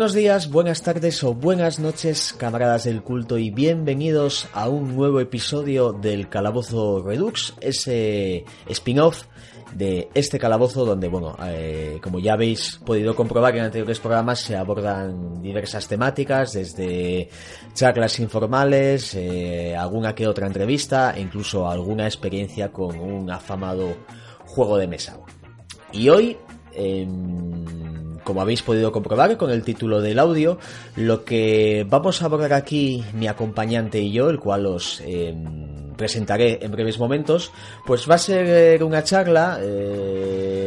Buenos días, buenas tardes o buenas noches, camaradas del culto, y bienvenidos a un nuevo episodio del Calabozo Redux, ese spin-off de este calabozo donde, bueno, eh, como ya habéis podido comprobar en anteriores programas, se abordan diversas temáticas, desde charlas informales, eh, alguna que otra entrevista e incluso alguna experiencia con un afamado juego de mesa. Y hoy... Em, como habéis podido comprobar con el título del audio, lo que vamos a abordar aquí mi acompañante y yo, el cual os em, presentaré en breves momentos, pues va a ser una charla eh,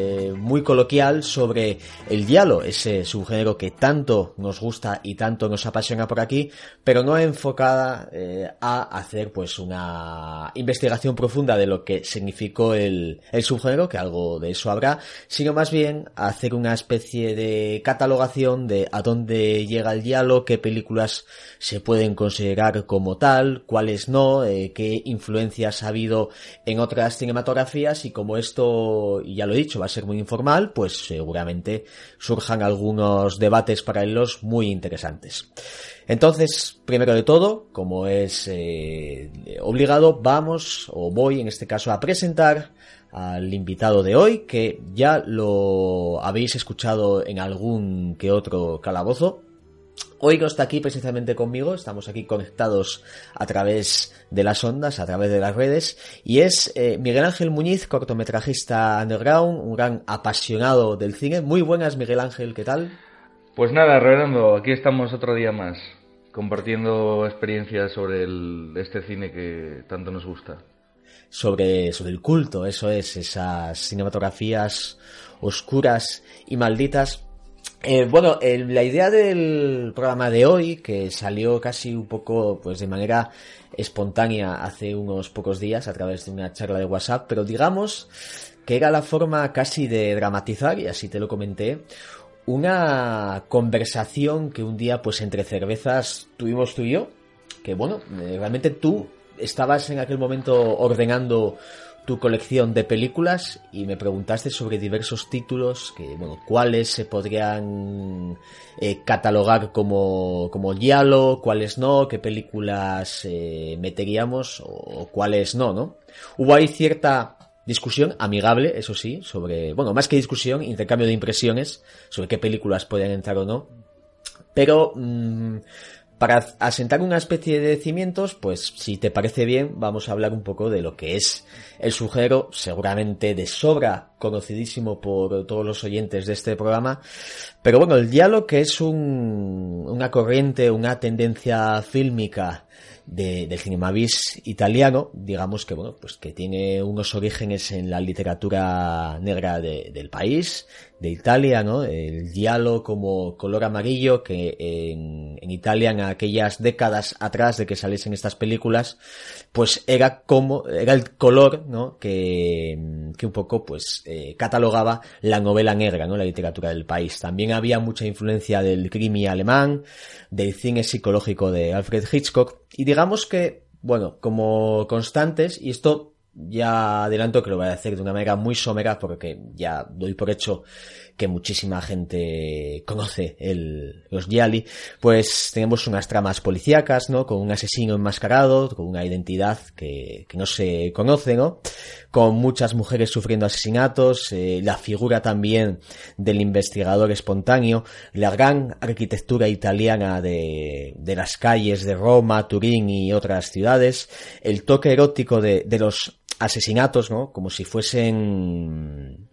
muy coloquial sobre el diálogo, ese subgénero que tanto nos gusta y tanto nos apasiona por aquí, pero no enfocada eh, a hacer pues una investigación profunda de lo que significó el, el subgénero, que algo de eso habrá, sino más bien hacer una especie de catalogación de a dónde llega el diálogo, qué películas se pueden considerar como tal, cuáles no, eh, qué influencias ha habido en otras cinematografías y como esto, ya lo he dicho, va a ser muy informal, pues seguramente surjan algunos debates paralelos muy interesantes. Entonces, primero de todo, como es eh, obligado, vamos o voy en este caso a presentar al invitado de hoy, que ya lo habéis escuchado en algún que otro calabozo. Hoy no está aquí precisamente conmigo, estamos aquí conectados a través de las ondas, a través de las redes, y es eh, Miguel Ángel Muñiz, cortometrajista underground, un gran apasionado del cine. Muy buenas, Miguel Ángel, ¿qué tal? Pues nada, Redondo, aquí estamos otro día más, compartiendo experiencias sobre este cine que tanto nos gusta sobre, sobre el culto, eso es, esas cinematografías oscuras y malditas. Eh, bueno, la idea del programa de hoy, que salió casi un poco, pues de manera espontánea hace unos pocos días a través de una charla de WhatsApp, pero digamos que era la forma casi de dramatizar, y así te lo comenté, una conversación que un día, pues entre cervezas tuvimos tú y yo, que bueno, eh, realmente tú estabas en aquel momento ordenando tu colección de películas y me preguntaste sobre diversos títulos que, bueno, cuáles se podrían eh, catalogar como, como giallo, cuáles no, qué películas eh, meteríamos o, cuáles no, ¿no? Hubo ahí cierta discusión amigable, eso sí, sobre, bueno, más que discusión, intercambio de impresiones sobre qué películas podían entrar o no. Pero mm, para asentar una especie de cimientos, pues si te parece bien, vamos a hablar un poco de lo que es el sujero, seguramente de sobra conocidísimo por todos los oyentes de este programa. Pero bueno, el diálogo que es un, una corriente, una tendencia fílmica de, del cinema bis italiano, digamos que bueno, pues que tiene unos orígenes en la literatura negra del país, de Italia, ¿no? El diálogo como color amarillo que en, en, Italia en aquellas décadas atrás de que saliesen estas películas, pues era como, era el color, ¿no? Que, que un poco pues eh, catalogaba la novela negra, ¿no? La literatura del país. También había mucha influencia del crimi alemán, del cine psicológico de Alfred Hitchcock. Y digamos que, bueno, como constantes, y esto ya adelanto que lo voy a hacer de una manera muy somera porque ya doy por hecho que muchísima gente conoce el, los Gialli, pues tenemos unas tramas policíacas, ¿no? Con un asesino enmascarado, con una identidad que, que no se conoce, ¿no? Con muchas mujeres sufriendo asesinatos, eh, la figura también del investigador espontáneo, la gran arquitectura italiana de, de las calles de Roma, Turín y otras ciudades, el toque erótico de, de los asesinatos, ¿no? Como si fuesen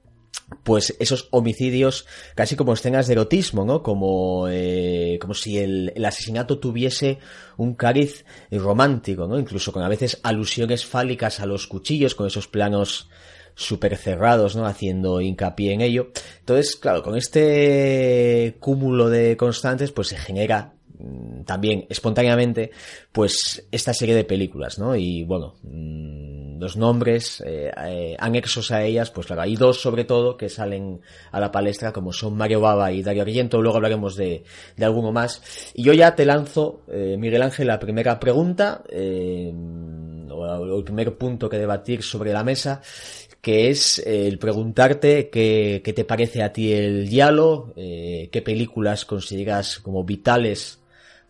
pues esos homicidios casi como escenas de erotismo, ¿no? Como, eh, como si el, asesinato tuviese un cariz romántico, ¿no? Incluso con a veces alusiones fálicas a los cuchillos, con esos planos súper cerrados, ¿no? Haciendo hincapié en ello. Entonces, claro, con este cúmulo de constantes, pues se genera mm, también espontáneamente, pues esta serie de películas, ¿no? Y bueno, mmm, los nombres eh, anexos a ellas, pues claro, hay dos sobre todo que salen a la palestra, como son Mario Baba y Dario Argento, luego hablaremos de, de alguno más. Y yo ya te lanzo, Miguel Ángel, la primera pregunta, o el primer punto que debatir sobre la mesa, que es eh, el preguntarte qué, qué, te parece a ti el diálogo, eh, qué películas consideras como vitales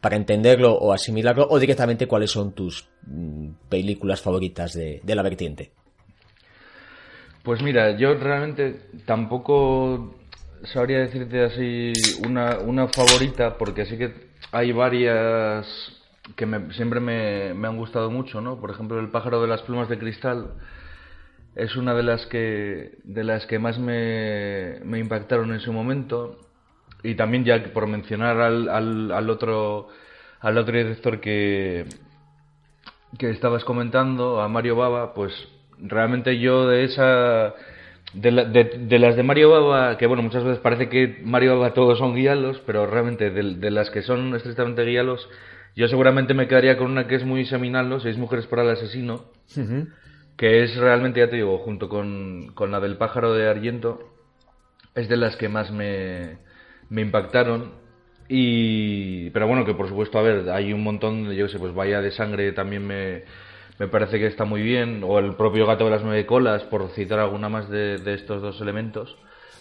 para entenderlo o asimilarlo, o directamente cuáles son tus mm, películas favoritas de, la vertiente. Pues mira, yo realmente tampoco sabría decirte así una, una favorita, porque sí que hay varias que me, siempre me, me, han gustado mucho, ¿no? Por ejemplo, El pájaro de las plumas de cristal es una de las que, de las que más me impactaron en su momento. Y también ya por mencionar al, al, al otro al otro director que, que estabas comentando, a Mario Baba, pues realmente yo de esa de, de, las de Mario Baba, que bueno, muchas veces parece que Mario Baba todos son guialos, pero realmente de, de las que son estrictamente guialos, yo seguramente me quedaría con una que es muy seminal, ¿no? Seis mujeres para el asesino, que es realmente, ya te digo, junto con, con, la del pájaro de Argento, es de las que más me, me impactaron. Y, pero bueno, que por supuesto, a ver, hay un montón, yo sé, pues Vaya de Sangre también me, me parece que está muy bien, o el propio Gato de las Nueve Colas, por citar alguna más de, de estos dos elementos.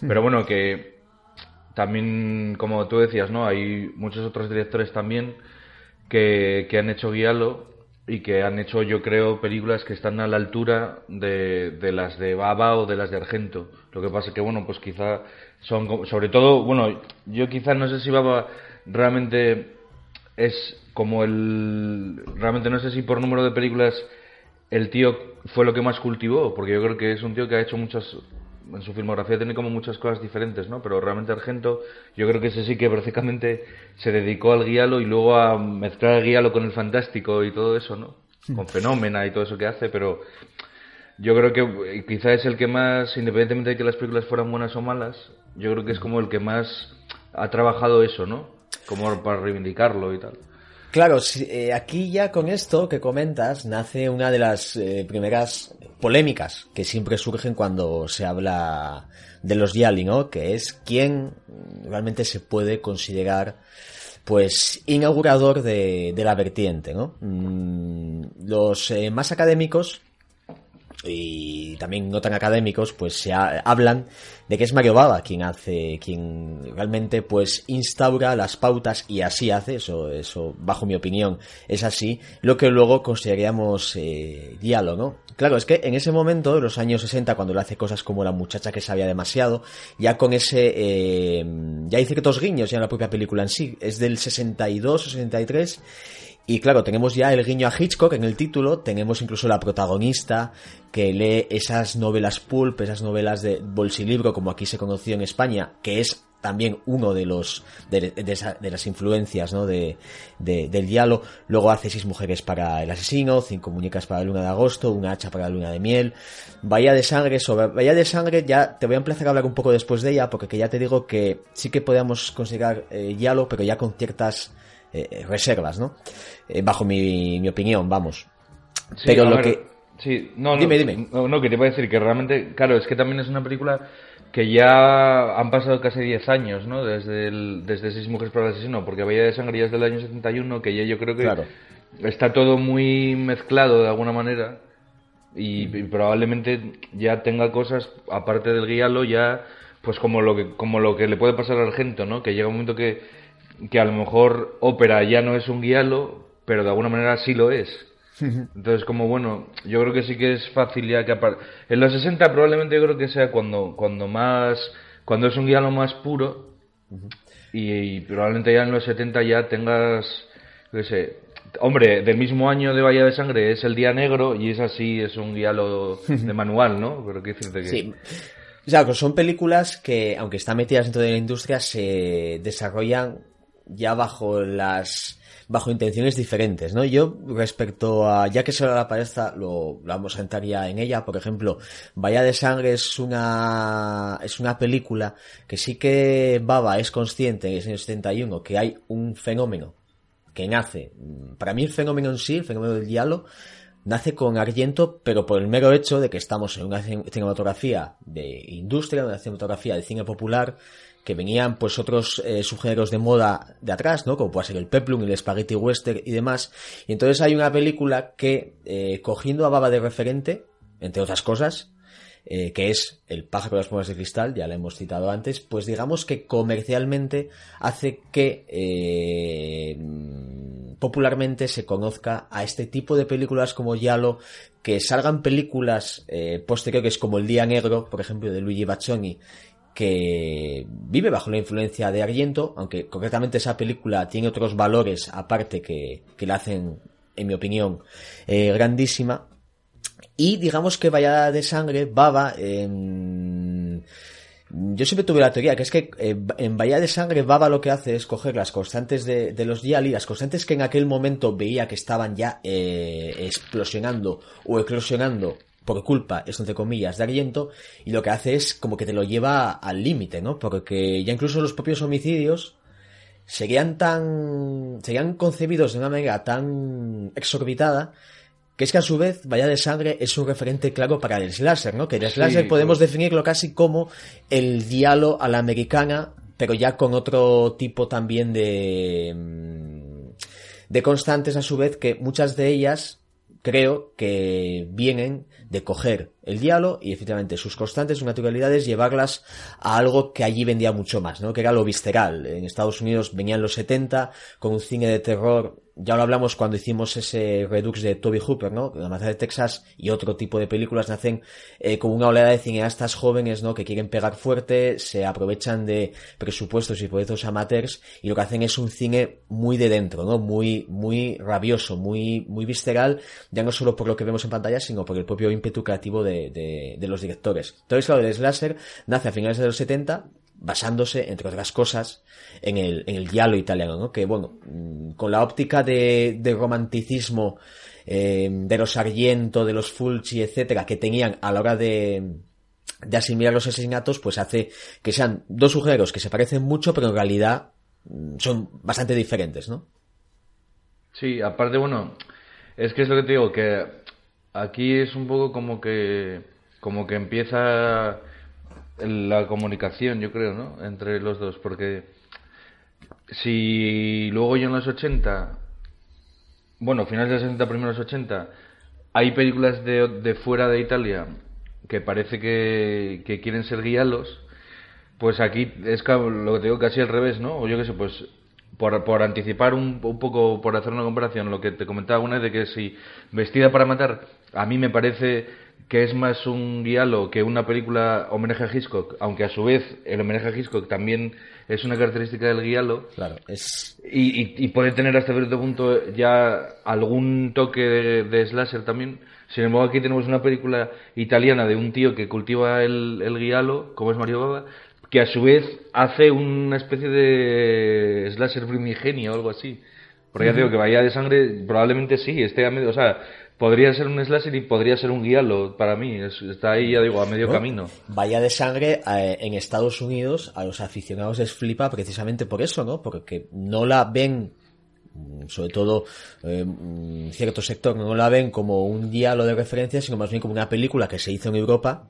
Pero bueno, que también, como tú decías, ¿no? Hay muchos otros directores también que, que han hecho Guialo y que han hecho, yo creo, películas que están a la altura de, de, las de Baba o de las de Argento. Lo que pasa que, bueno, pues quizá son, sobre todo, bueno, yo quizá no sé si Baba realmente es como el, realmente no sé si por número de películas el tío fue lo que más cultivó, porque yo creo que es un tío que ha hecho muchas en su filmografía tiene como muchas cosas diferentes, ¿no? Pero realmente Argento, yo creo que ese sí que prácticamente se dedicó al guialo y luego a mezclar el guialo con el fantástico y todo eso, ¿no? Con fenómena y todo eso que hace, pero yo creo que quizá es el que más, independientemente de que las películas fueran buenas o malas, yo creo que es como el que más ha trabajado eso, ¿no? Como para reivindicarlo y tal. Claro, eh, aquí ya con esto que comentas nace una de las eh, primeras polémicas que siempre surgen cuando se habla de los Yali, ¿no? Que es quién realmente se puede considerar pues inaugurador de, de la vertiente, ¿no? Mm, los eh, más académicos y también no tan académicos, pues se hablan de que es Mario Baba quien hace, quien realmente pues instaura las pautas y así hace, eso, eso bajo mi opinión es así, lo que luego consideraríamos eh, diálogo, ¿no? Claro, es que en ese momento, en los años 60, cuando le hace cosas como la muchacha que sabía demasiado, ya con ese, eh, ya hay ciertos guiños ya en la propia película en sí, es del 62 o 63, y claro, tenemos ya el guiño a Hitchcock en el título, tenemos incluso la protagonista que lee esas novelas pulp, esas novelas de bolsilibro, como aquí se conoció en España, que es también uno de los de, las influencias ¿no? de, del diálogo luego hace seis mujeres para el asesino cinco muñecas para la luna de agosto una hacha para la luna de miel Bahía de sangre sobre Bahía de sangre ya te voy a empezar a hablar un poco después de ella porque que ya te digo que sí que podemos considerar eh, diálogo pero ya con ciertas eh, reservas, ¿no? Eh, bajo mi, mi, opinión, vamos. Pero lo que... Sí, no, dime, no, dime. No, no, que te iba a decir que realmente, claro, es que también es una película que ya han pasado casi 10 años, ¿no? Desde, el, desde Seis Mujeres para el Asesino, porque Bahía de Sangre ya es del año 71, que ya yo creo que claro. está todo muy mezclado de alguna manera y, y, probablemente ya tenga cosas, aparte del guialo, ya pues como lo que, como lo que le puede pasar al Argento, ¿no? Que llega un momento que que a lo mejor ópera ya no es un guialo, pero de alguna manera sí lo es. Entonces, como bueno, yo creo que sí que es fácil ya que En los 60 probablemente yo creo que sea cuando, cuando más, cuando es un guialo más puro y, probablemente ya en los 70 ya tengas, qué sé, hombre, del mismo año de Bahía de Sangre es el Día Negro y es así, es un guialo de manual, ¿no? Pero qué decirte que... Sí. O sea, son películas que, aunque están metidas dentro de la industria, se desarrollan ya bajo las bajo intenciones diferentes, ¿no? Yo respecto a ya que se la lo, lo, vamos a entrar ya en ella, por ejemplo, Vaya de sangre es una es una película que sí que Baba es consciente en el año 71 que hay un fenómeno que nace. Para mí el fenómeno en sí, el fenómeno del diálogo nace con Argento, pero por el mero hecho de que estamos en una cinematografía de industria, una cinematografía de cine popular, que venían pues otros eh, subgéneros de moda de atrás, ¿no? Como puede ser el peplum, el spaghetti western y demás. Y entonces hay una película que, eh, cogiendo a Baba de referente, entre otras cosas, eh, que es El pájaro de las plumas de cristal, ya la hemos citado antes, pues digamos que comercialmente hace que eh, popularmente se conozca a este tipo de películas como Yalo, que salgan películas posteriores como El Día Negro, por ejemplo, de Luigi Baccioni, que vive bajo la influencia de Argento, aunque concretamente esa película tiene otros valores aparte que, que la hacen, en mi opinión, grandísima. Y digamos que Vallada de Sangre, Baba, en... Yo siempre tuve la teoría que es que eh, en Vallada de Sangre Baba lo que hace es coger las constantes de, los Yali, las constantes que en aquel momento veía que estaban ya eh, explosionando o eclosionando por culpa, esto entre comillas, de Argento, y lo que hace es como que te lo lleva al límite, ¿no? Porque ya incluso los propios homicidios serían tan... serían concebidos de una manera tan exorbitada que es que a su vez Vaya de Sangre es un referente claro para el slasher, ¿no? Que el slasher podemos definirlo casi como el diálogo a la americana, pero ya con otro tipo también de mm, de constantes a su vez que muchas de ellas creo que vienen de coger el diálogo y efectivamente sus constantes, sus naturalidades, llevarlas a algo que allí vendía mucho más, ¿no? Que era lo visceral. En Estados Unidos venían los 70 con un cine de terror ya lo hablamos cuando hicimos ese Redux de Toby Hooper, ¿no? La Matanza de Texas y otro tipo de películas nacen eh, con una oleada de cineastas jóvenes, ¿no? Que quieren pegar fuerte, se aprovechan de presupuestos y proyectos amateurs y lo que hacen es un cine muy de dentro, ¿no? Muy, muy rabioso, muy, muy visceral, ya no solo por lo que vemos en pantalla, sino por el propio ímpetu creativo de, de, los directores. Entonces, claro, el slasher nace a finales de los 70, basándose, entre otras cosas, en el, en diálogo italiano, ¿no? Que, bueno, mm, con la óptica de, romanticismo eh, de los Sargento, de los Fulci, etcétera, que tenían a la hora de, de asimilar los asesinatos, pues hace que sean dos sujetos que se parecen mucho, pero en realidad mm, son bastante diferentes, ¿no? Sí, aparte, bueno, es que es lo que te digo, que aquí es un poco como que, como que empieza la comunicación, yo creo, ¿no? Entre los dos, porque si luego yo en los 80, bueno, finales de los 60, primeros 80, hay películas de, de fuera de Italia que parece que, que quieren ser guialos, pues aquí es lo que te digo casi al revés, ¿no? O yo qué sé, pues por, por anticipar un, un, poco, por hacer una comparación, lo que te comentaba una vez de que si Vestida para Matar, a mí me parece que es más un guialo que una película homenaje a Hitchcock, aunque a su vez el homenaje a Hitchcock también es una característica del guialo. Claro, es... Y, y, puede tener hasta cierto punto ya algún toque de, slasher también. Sin embargo, aquí tenemos una película italiana de un tío que cultiva el, el guialo, como es Mario Baba, que a su vez hace una especie de slasher primigenio o algo así. Porque ya digo que vaya de sangre, probablemente sí, esté a medio, o sea, podría ser un slasher y podría ser un guialo para mí. está ahí, ya digo, a medio camino. Vaya de sangre eh, en Estados Unidos a los aficionados les flipa precisamente por eso, ¿no? Porque no la ven mm, sobre todo eh, mm, cierto sector no la ven como un diálogo de referencia, sino más bien como una película que se hizo en Europa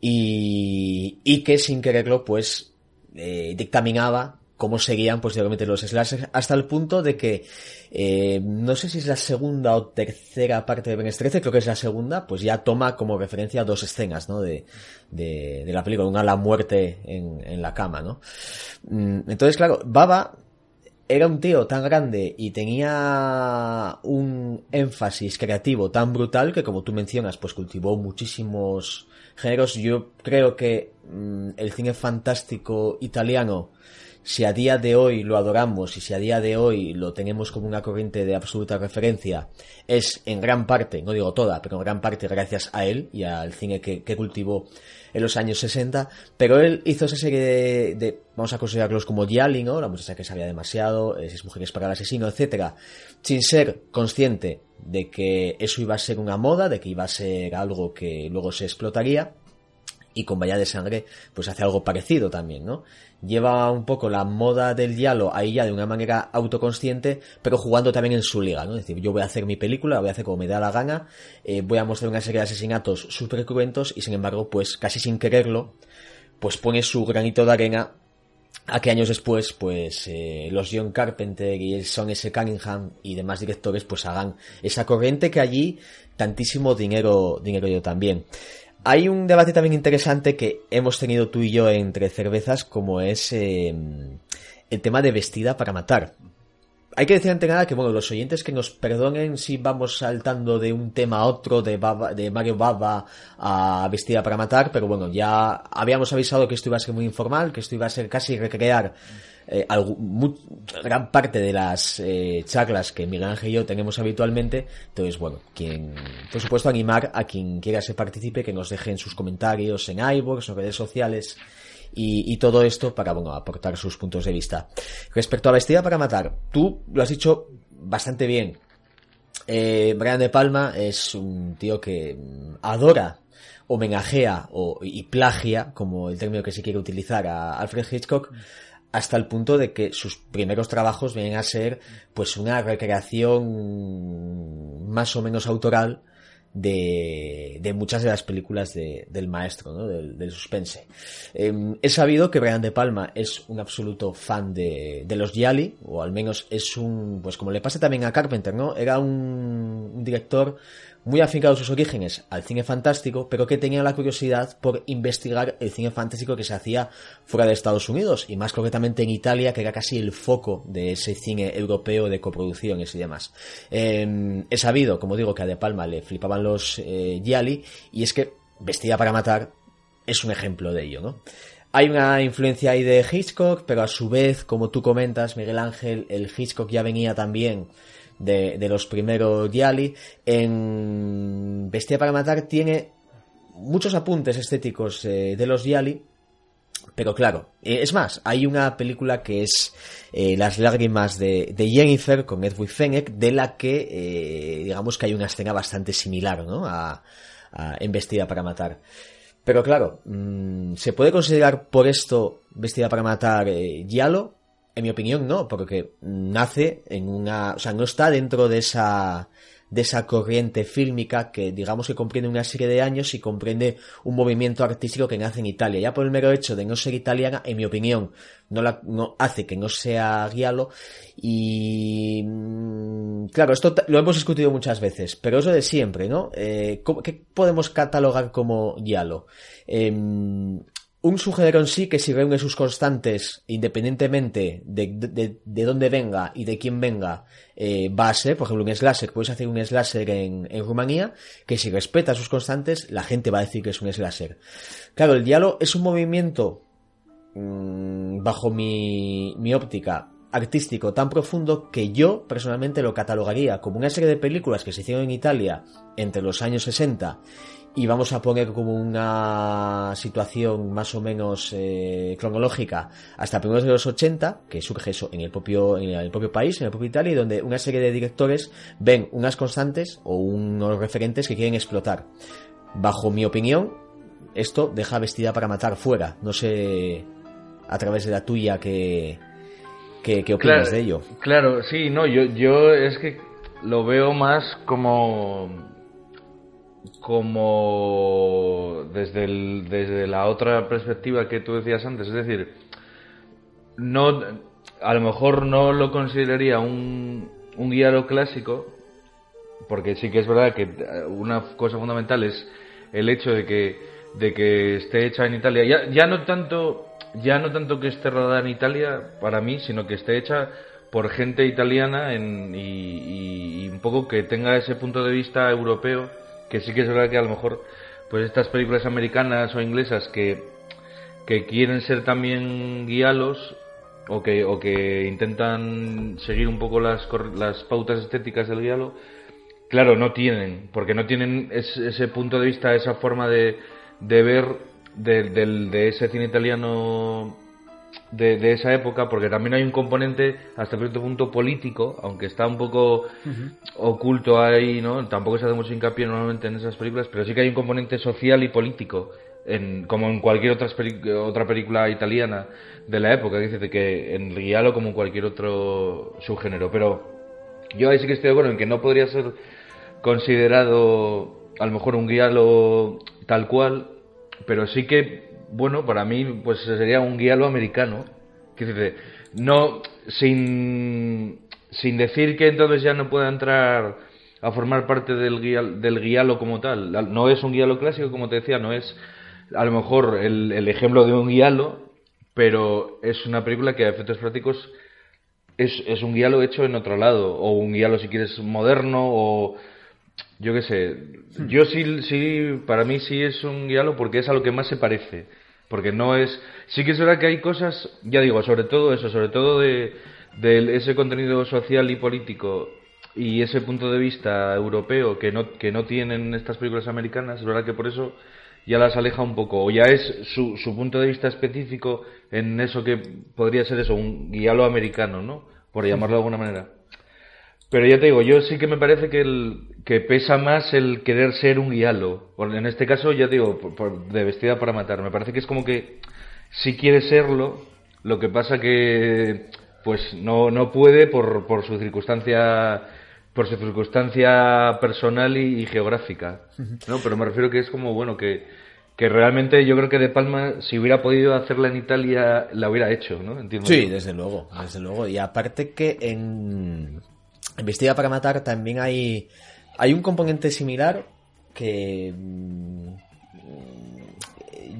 y, y que sin quererlo pues eh, dictaminaba cómo seguían posteriormente los slashers, hasta el punto de que eh, no sé si es la segunda o tercera parte de Ben 13, creo que es la segunda, pues ya toma como referencia dos escenas, ¿no? De, de, de la película, una la muerte en, en la cama, ¿no? Mm, entonces, claro, Baba era un tío tan grande y tenía un énfasis creativo tan brutal que como tú mencionas, pues cultivó muchísimos géneros. Yo creo que mm, el cine fantástico italiano si a día de hoy lo adoramos y si a día de hoy lo tenemos como una corriente de absoluta referencia, es en gran parte, no digo toda, pero en gran parte gracias a él y al cine que, cultivó en los años 60, pero él hizo esa serie de, vamos a considerarlos como Yali, ¿no? La muchacha que sabía demasiado, esas mujeres para el asesino, etcétera, sin ser consciente de que eso iba a ser una moda, de que iba a ser algo que luego se explotaría, y con Valla de Sangre pues hace algo parecido también, ¿no? Lleva un poco la moda del diálogo ahí ya de una manera autoconsciente, pero jugando también en su liga, ¿no? Es decir, yo voy a hacer mi película, la voy a hacer como me da la gana, eh, voy a mostrar una serie de asesinatos súper cruentos y sin embargo, pues casi sin quererlo, pues pone su granito de arena a que años después, pues eh, los John Carpenter y el Son S. Cunningham y demás directores, pues hagan esa corriente que allí tantísimo dinero, dinero yo también. Hay un debate también interesante que hemos tenido tú y yo entre cervezas, como es eh, el tema de vestida para matar. Hay que decir ante nada que, bueno, los oyentes que nos perdonen si vamos saltando de un tema a otro, de, de Mario Baba a Vestida para Matar, pero bueno, ya habíamos avisado que esto iba a ser muy informal, que esto iba a ser casi recrear eh, gran parte de las eh, charlas que Miguel Ángel y yo tenemos habitualmente. Entonces, bueno, quien, por supuesto, animar a quien quiera se participe, que nos dejen sus comentarios en iVoox o redes sociales y, todo esto para, bueno, aportar sus puntos de vista. Respecto a Vestida para Matar, tú lo has dicho bastante bien. Eh, Brian De Palma es un tío que adora, homenajea o, y plagia, como el término que se quiere utilizar, a Alfred Hitchcock, hasta el punto de que sus primeros trabajos vienen a ser pues una recreación más o menos autoral de, muchas de las películas de, del maestro, ¿no? del, suspense. Eh, he sabido que Brian De Palma es un absoluto fan de, de los Yali, o al menos es un, pues como le pasa también a Carpenter, ¿no? Era un, un director muy afincado a sus orígenes al cine fantástico, pero que tenía la curiosidad por investigar el cine fantástico que se hacía fuera de Estados Unidos, y más concretamente en Italia, que era casi el foco de ese cine europeo de coproducciones y demás. Eh, he sabido, como digo, que a De Palma le flipaban los eh, Gialli, y es que Vestida para Matar es un ejemplo de ello, ¿no? Hay una influencia ahí de Hitchcock, pero a su vez, como tú comentas, Miguel Ángel, el Hitchcock ya venía también de, los primeros Yali. En Bestia para Matar tiene muchos apuntes estéticos eh, de los Yali. Pero claro, eh, es más, hay una película que es eh, Las lágrimas de, Jennifer con Edwin Fennec, de la que digamos que hay una escena bastante similar ¿no? a, Vestida para Matar. Pero claro, mm, ¿se puede considerar por esto Vestida para Matar Yalo? En mi opinión, no, porque nace en una, o sea, no está dentro de esa, de esa corriente fílmica que digamos que comprende una serie de años y comprende un movimiento artístico que nace en Italia. Ya por el mero hecho de no ser italiana, en mi opinión, no, la, no hace que no sea guialo y mm, claro, esto lo hemos discutido muchas veces, pero eso de siempre, ¿no? Eh, ¿Qué podemos catalogar como guialo? Em, un subgénero en sí que si reúne sus constantes independientemente de, de, de dónde venga y de quién venga eh, va a ser, por ejemplo un slasher, puedes hacer un slasher en, en Rumanía que si respeta sus constantes la gente va a decir que es un slasher. Claro, el diálogo es un movimiento mmm, bajo mi, mi óptica artístico tan profundo que yo personalmente lo catalogaría como una serie de películas que se hicieron en Italia entre los años 60 y vamos a poner como una situación más o menos eh, cronológica hasta primeros de los 80, que surge eso en el propio, en el propio país, en el propio Italia, y donde una serie de directores ven unas constantes o unos referentes que quieren explotar. Bajo mi opinión, esto deja vestida para matar fuera. No sé a través de la tuya que, que, opinas de ello. Claro, sí, no, yo, yo es que lo veo más como como desde, el, desde la otra perspectiva que tú decías antes, es decir, no, a lo mejor no lo consideraría un, un guiaro clásico, porque sí que es verdad que una cosa fundamental es el hecho de que, de que esté hecha en Italia, ya, ya no tanto ya no tanto que esté rodada en Italia para mí, sino que esté hecha por gente italiana en, y, y, un poco que tenga ese punto de vista europeo que sí que es verdad que a lo mejor pues estas películas americanas o inglesas que, que quieren ser también guialos o que, o que intentan seguir un poco las, las pautas estéticas del guialo, claro, no tienen, porque no tienen ese punto de vista, esa forma de, de ver de, de ese cine italiano de, esa época, porque también hay un componente hasta cierto punto político, aunque está un poco oculto ahí, ¿no? Tampoco se hace mucho hincapié normalmente en esas películas, pero sí que hay un componente social y político en, como en cualquier otra, otra película italiana de la época, dice que en el como en cualquier otro subgénero. Pero yo ahí sí que estoy de acuerdo en que no podría ser considerado a lo mejor un guialo tal cual, pero sí que, bueno, para mí pues sería un guialo americano. Que dice, no, sin, sin decir que entonces ya no pueda entrar a formar parte del, guial, del guialo como tal. No es un guialo clásico, como te decía, no es a lo mejor el, el ejemplo de un guialo, pero es una película que a efectos prácticos es, es un guialo hecho en otro lado, o un guialo si quieres moderno, o yo qué sé. Yo sí, sí, para mí sí es un guialo porque es a lo que más se parece. Porque no es. Sí que es verdad que hay cosas, ya digo, sobre todo eso, sobre todo de, de ese contenido social y político y ese punto de vista europeo que no, que no tienen estas películas americanas, es verdad que por eso ya las aleja un poco, o ya es su, su punto de vista específico en eso que podría ser eso, un guialo americano, ¿no? Por llamarlo de alguna manera. Pero ya te digo, yo sí que me parece que, el, que pesa más el querer ser un guialo. En este caso, ya te digo, de vestida para matar. Me parece que es como que si quiere serlo, lo que pasa que pues no, no puede por, por su circunstancia por su circunstancia personal y, geográfica. ¿no? Pero me refiero que es como, bueno, que, que realmente yo creo que De Palma, si hubiera podido hacerla en Italia, la hubiera hecho, ¿no? Entiendo sí, desde luego, desde luego. Y aparte que en, en para Matar también hay, hay un componente similar que mm,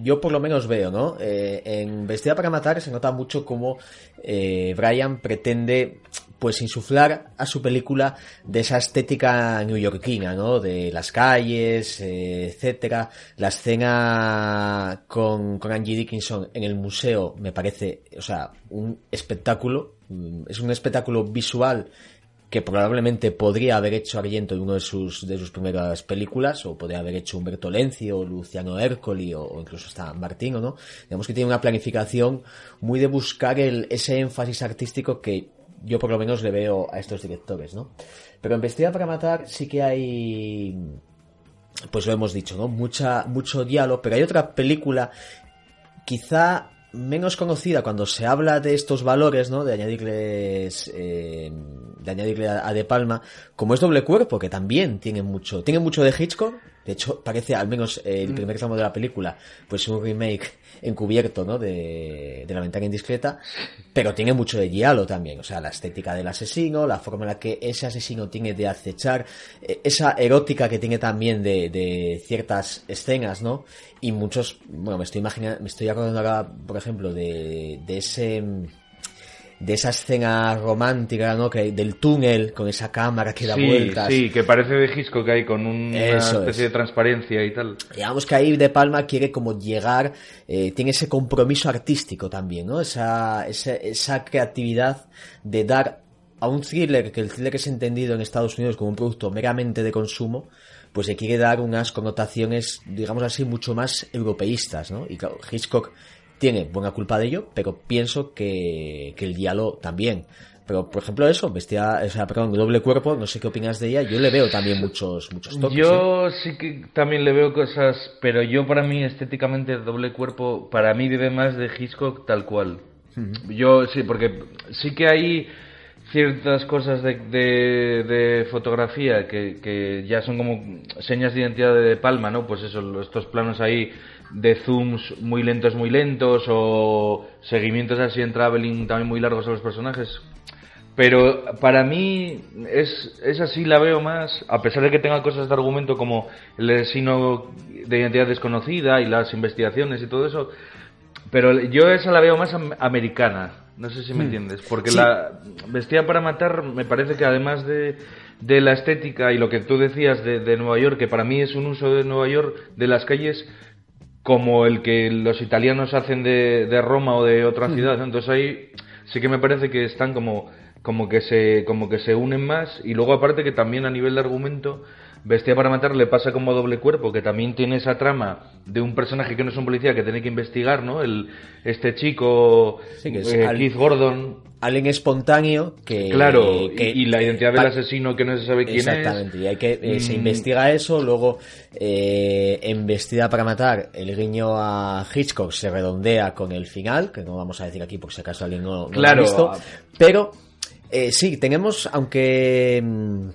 yo por lo menos veo, ¿no? Eh, en Vestida para Matar se nota mucho cómo eh, Brian pretende pues insuflar a su película de esa estética neoyorquina, ¿no? De las calles, eh, etcétera. La escena con, con Angie Dickinson en el museo me parece, o sea, un espectáculo. Mm, es un espectáculo visual que probablemente podría haber hecho Argento en una de sus, de sus primeras películas, o podría haber hecho Humberto Lenzi, o Luciano Ercoli, o, incluso hasta Martino, ¿no? Digamos que tiene una planificación muy de buscar el, ese énfasis artístico que yo por lo menos le veo a estos directores, ¿no? Pero en Vestida para Matar sí que hay, pues lo hemos dicho, ¿no? Mucha, mucho diálogo, pero hay otra película, quizá menos conocida cuando se habla de estos valores, ¿no? De añadirles, eh, de añadirle a, De Palma, como es Doble Cuerpo, que también tiene mucho, tiene mucho de Hitchcock, de hecho, parece, al menos el mm. primer tramo de la película, pues un remake encubierto, ¿no? De, de La ventana indiscreta, pero tiene mucho de Giallo también, o sea, la estética del asesino, la forma en la que ese asesino tiene de acechar, eh, esa erótica que tiene también de, de ciertas escenas, ¿no? Y muchos, bueno, me estoy imaginando, me estoy acordando ahora, por ejemplo, de, de ese de esa escena romántica, ¿no? Que del túnel con esa cámara que da vueltas. Sí, que parece de Gisco que hay con una especie de transparencia y tal. Digamos que ahí De Palma quiere como llegar, eh, tiene ese compromiso artístico también, ¿no? Esa, esa, esa creatividad de dar a un thriller, que el thriller es entendido en Estados Unidos como un producto meramente de consumo, pues se quiere dar unas connotaciones, digamos así, mucho más europeístas, ¿no? Y claro, Hitchcock tiene buena culpa de ello, pero pienso que, que el diálogo también. Pero, por ejemplo, eso, bestia, o sea, perdón, doble cuerpo, no sé qué opinas de ella, yo le veo también muchos, muchos toques. Yo ¿eh? sí que también le veo cosas, pero yo para mí estéticamente doble cuerpo, para mí debe más de Hitchcock tal cual. Yo sí, porque sí que hay ciertas cosas de, de, de fotografía que, que, ya son como señas de identidad de Palma, ¿no? Pues eso, estos planos ahí de zooms muy lentos, muy lentos, o seguimientos así en traveling también muy largos a los personajes. Pero para mí es, es así, la veo más, a pesar de que tenga cosas de argumento como el asesino de identidad desconocida y las investigaciones y todo eso, pero yo esa la veo más americana, no sé si me hmm. entiendes, porque la Vestida para Matar me parece que además de, de la estética y lo que tú decías de, de Nueva York, que para mí es un uso de Nueva York, de las calles, como el que los italianos hacen de, de Roma o de otra ciudad. Entonces ahí sí que me parece que están como, como, que se, como que se unen más y luego aparte que también a nivel de argumento Bestia para matar le pasa como doble cuerpo, que también tiene esa trama de un personaje que no es un policía que tiene que investigar, ¿no? El, este chico, Sí, que es eh, al- Keith Gordon, Alguien espontáneo que... claro, que- y, y la identidad del asesino que no se sabe quién Exactamente, es. y hay que, eh, se Mm. investiga eso, luego eh, en Vestida para matar, el guiño a Hitchcock se redondea con el final, que no vamos a decir aquí por si acaso alguien no, no lo ha visto, a- pero eh, sí, tenemos, aunque mm,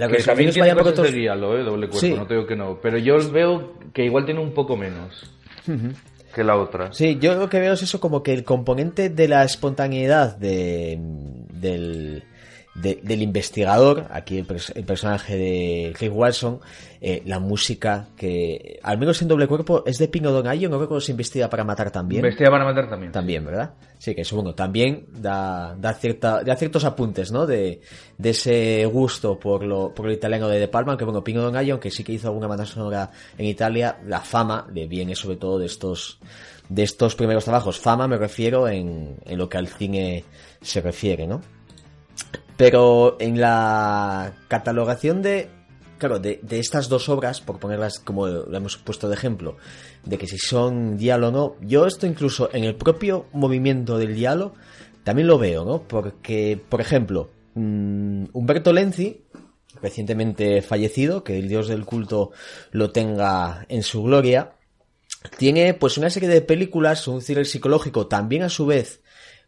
la Que también conversaciones tiene cosas otros... de guialo, ¿eh? Doble cuerpo, Sí. no te digo que no. Pero yo veo que igual tiene un poco menos que la otra. Sí, yo lo que veo es eso como que el componente de la espontaneidad de, del, de- del investigador, aquí el, pers- el personaje de Cliff Wilson, eh, la música que, al menos en doble cuerpo, es de Pino Donaggio, no recuerdo si investiga para matar también. Bestia para matar también. También, ¿verdad? Sí, que bueno, también da, da, cierta, da ciertos apuntes, ¿no? De, de ese gusto por lo, por lo italiano de De Palma, aunque bueno, Pino Donaggio, aunque sí que hizo alguna banda sonora en Italia, la fama le viene sobre todo de estos, de estos primeros trabajos. Fama me refiero en, en lo que al cine se refiere, ¿no? Pero en la catalogación de, claro, de, de estas dos obras, por ponerlas como lo hemos puesto de ejemplo, de que si son diálogo o no, yo esto incluso en el propio movimiento del diálogo también lo veo, ¿no? Porque, por ejemplo, mm, Humberto Lenzi, recientemente fallecido, que el dios del culto lo tenga en su gloria, tiene pues una serie de películas, un thriller psicológico también a su vez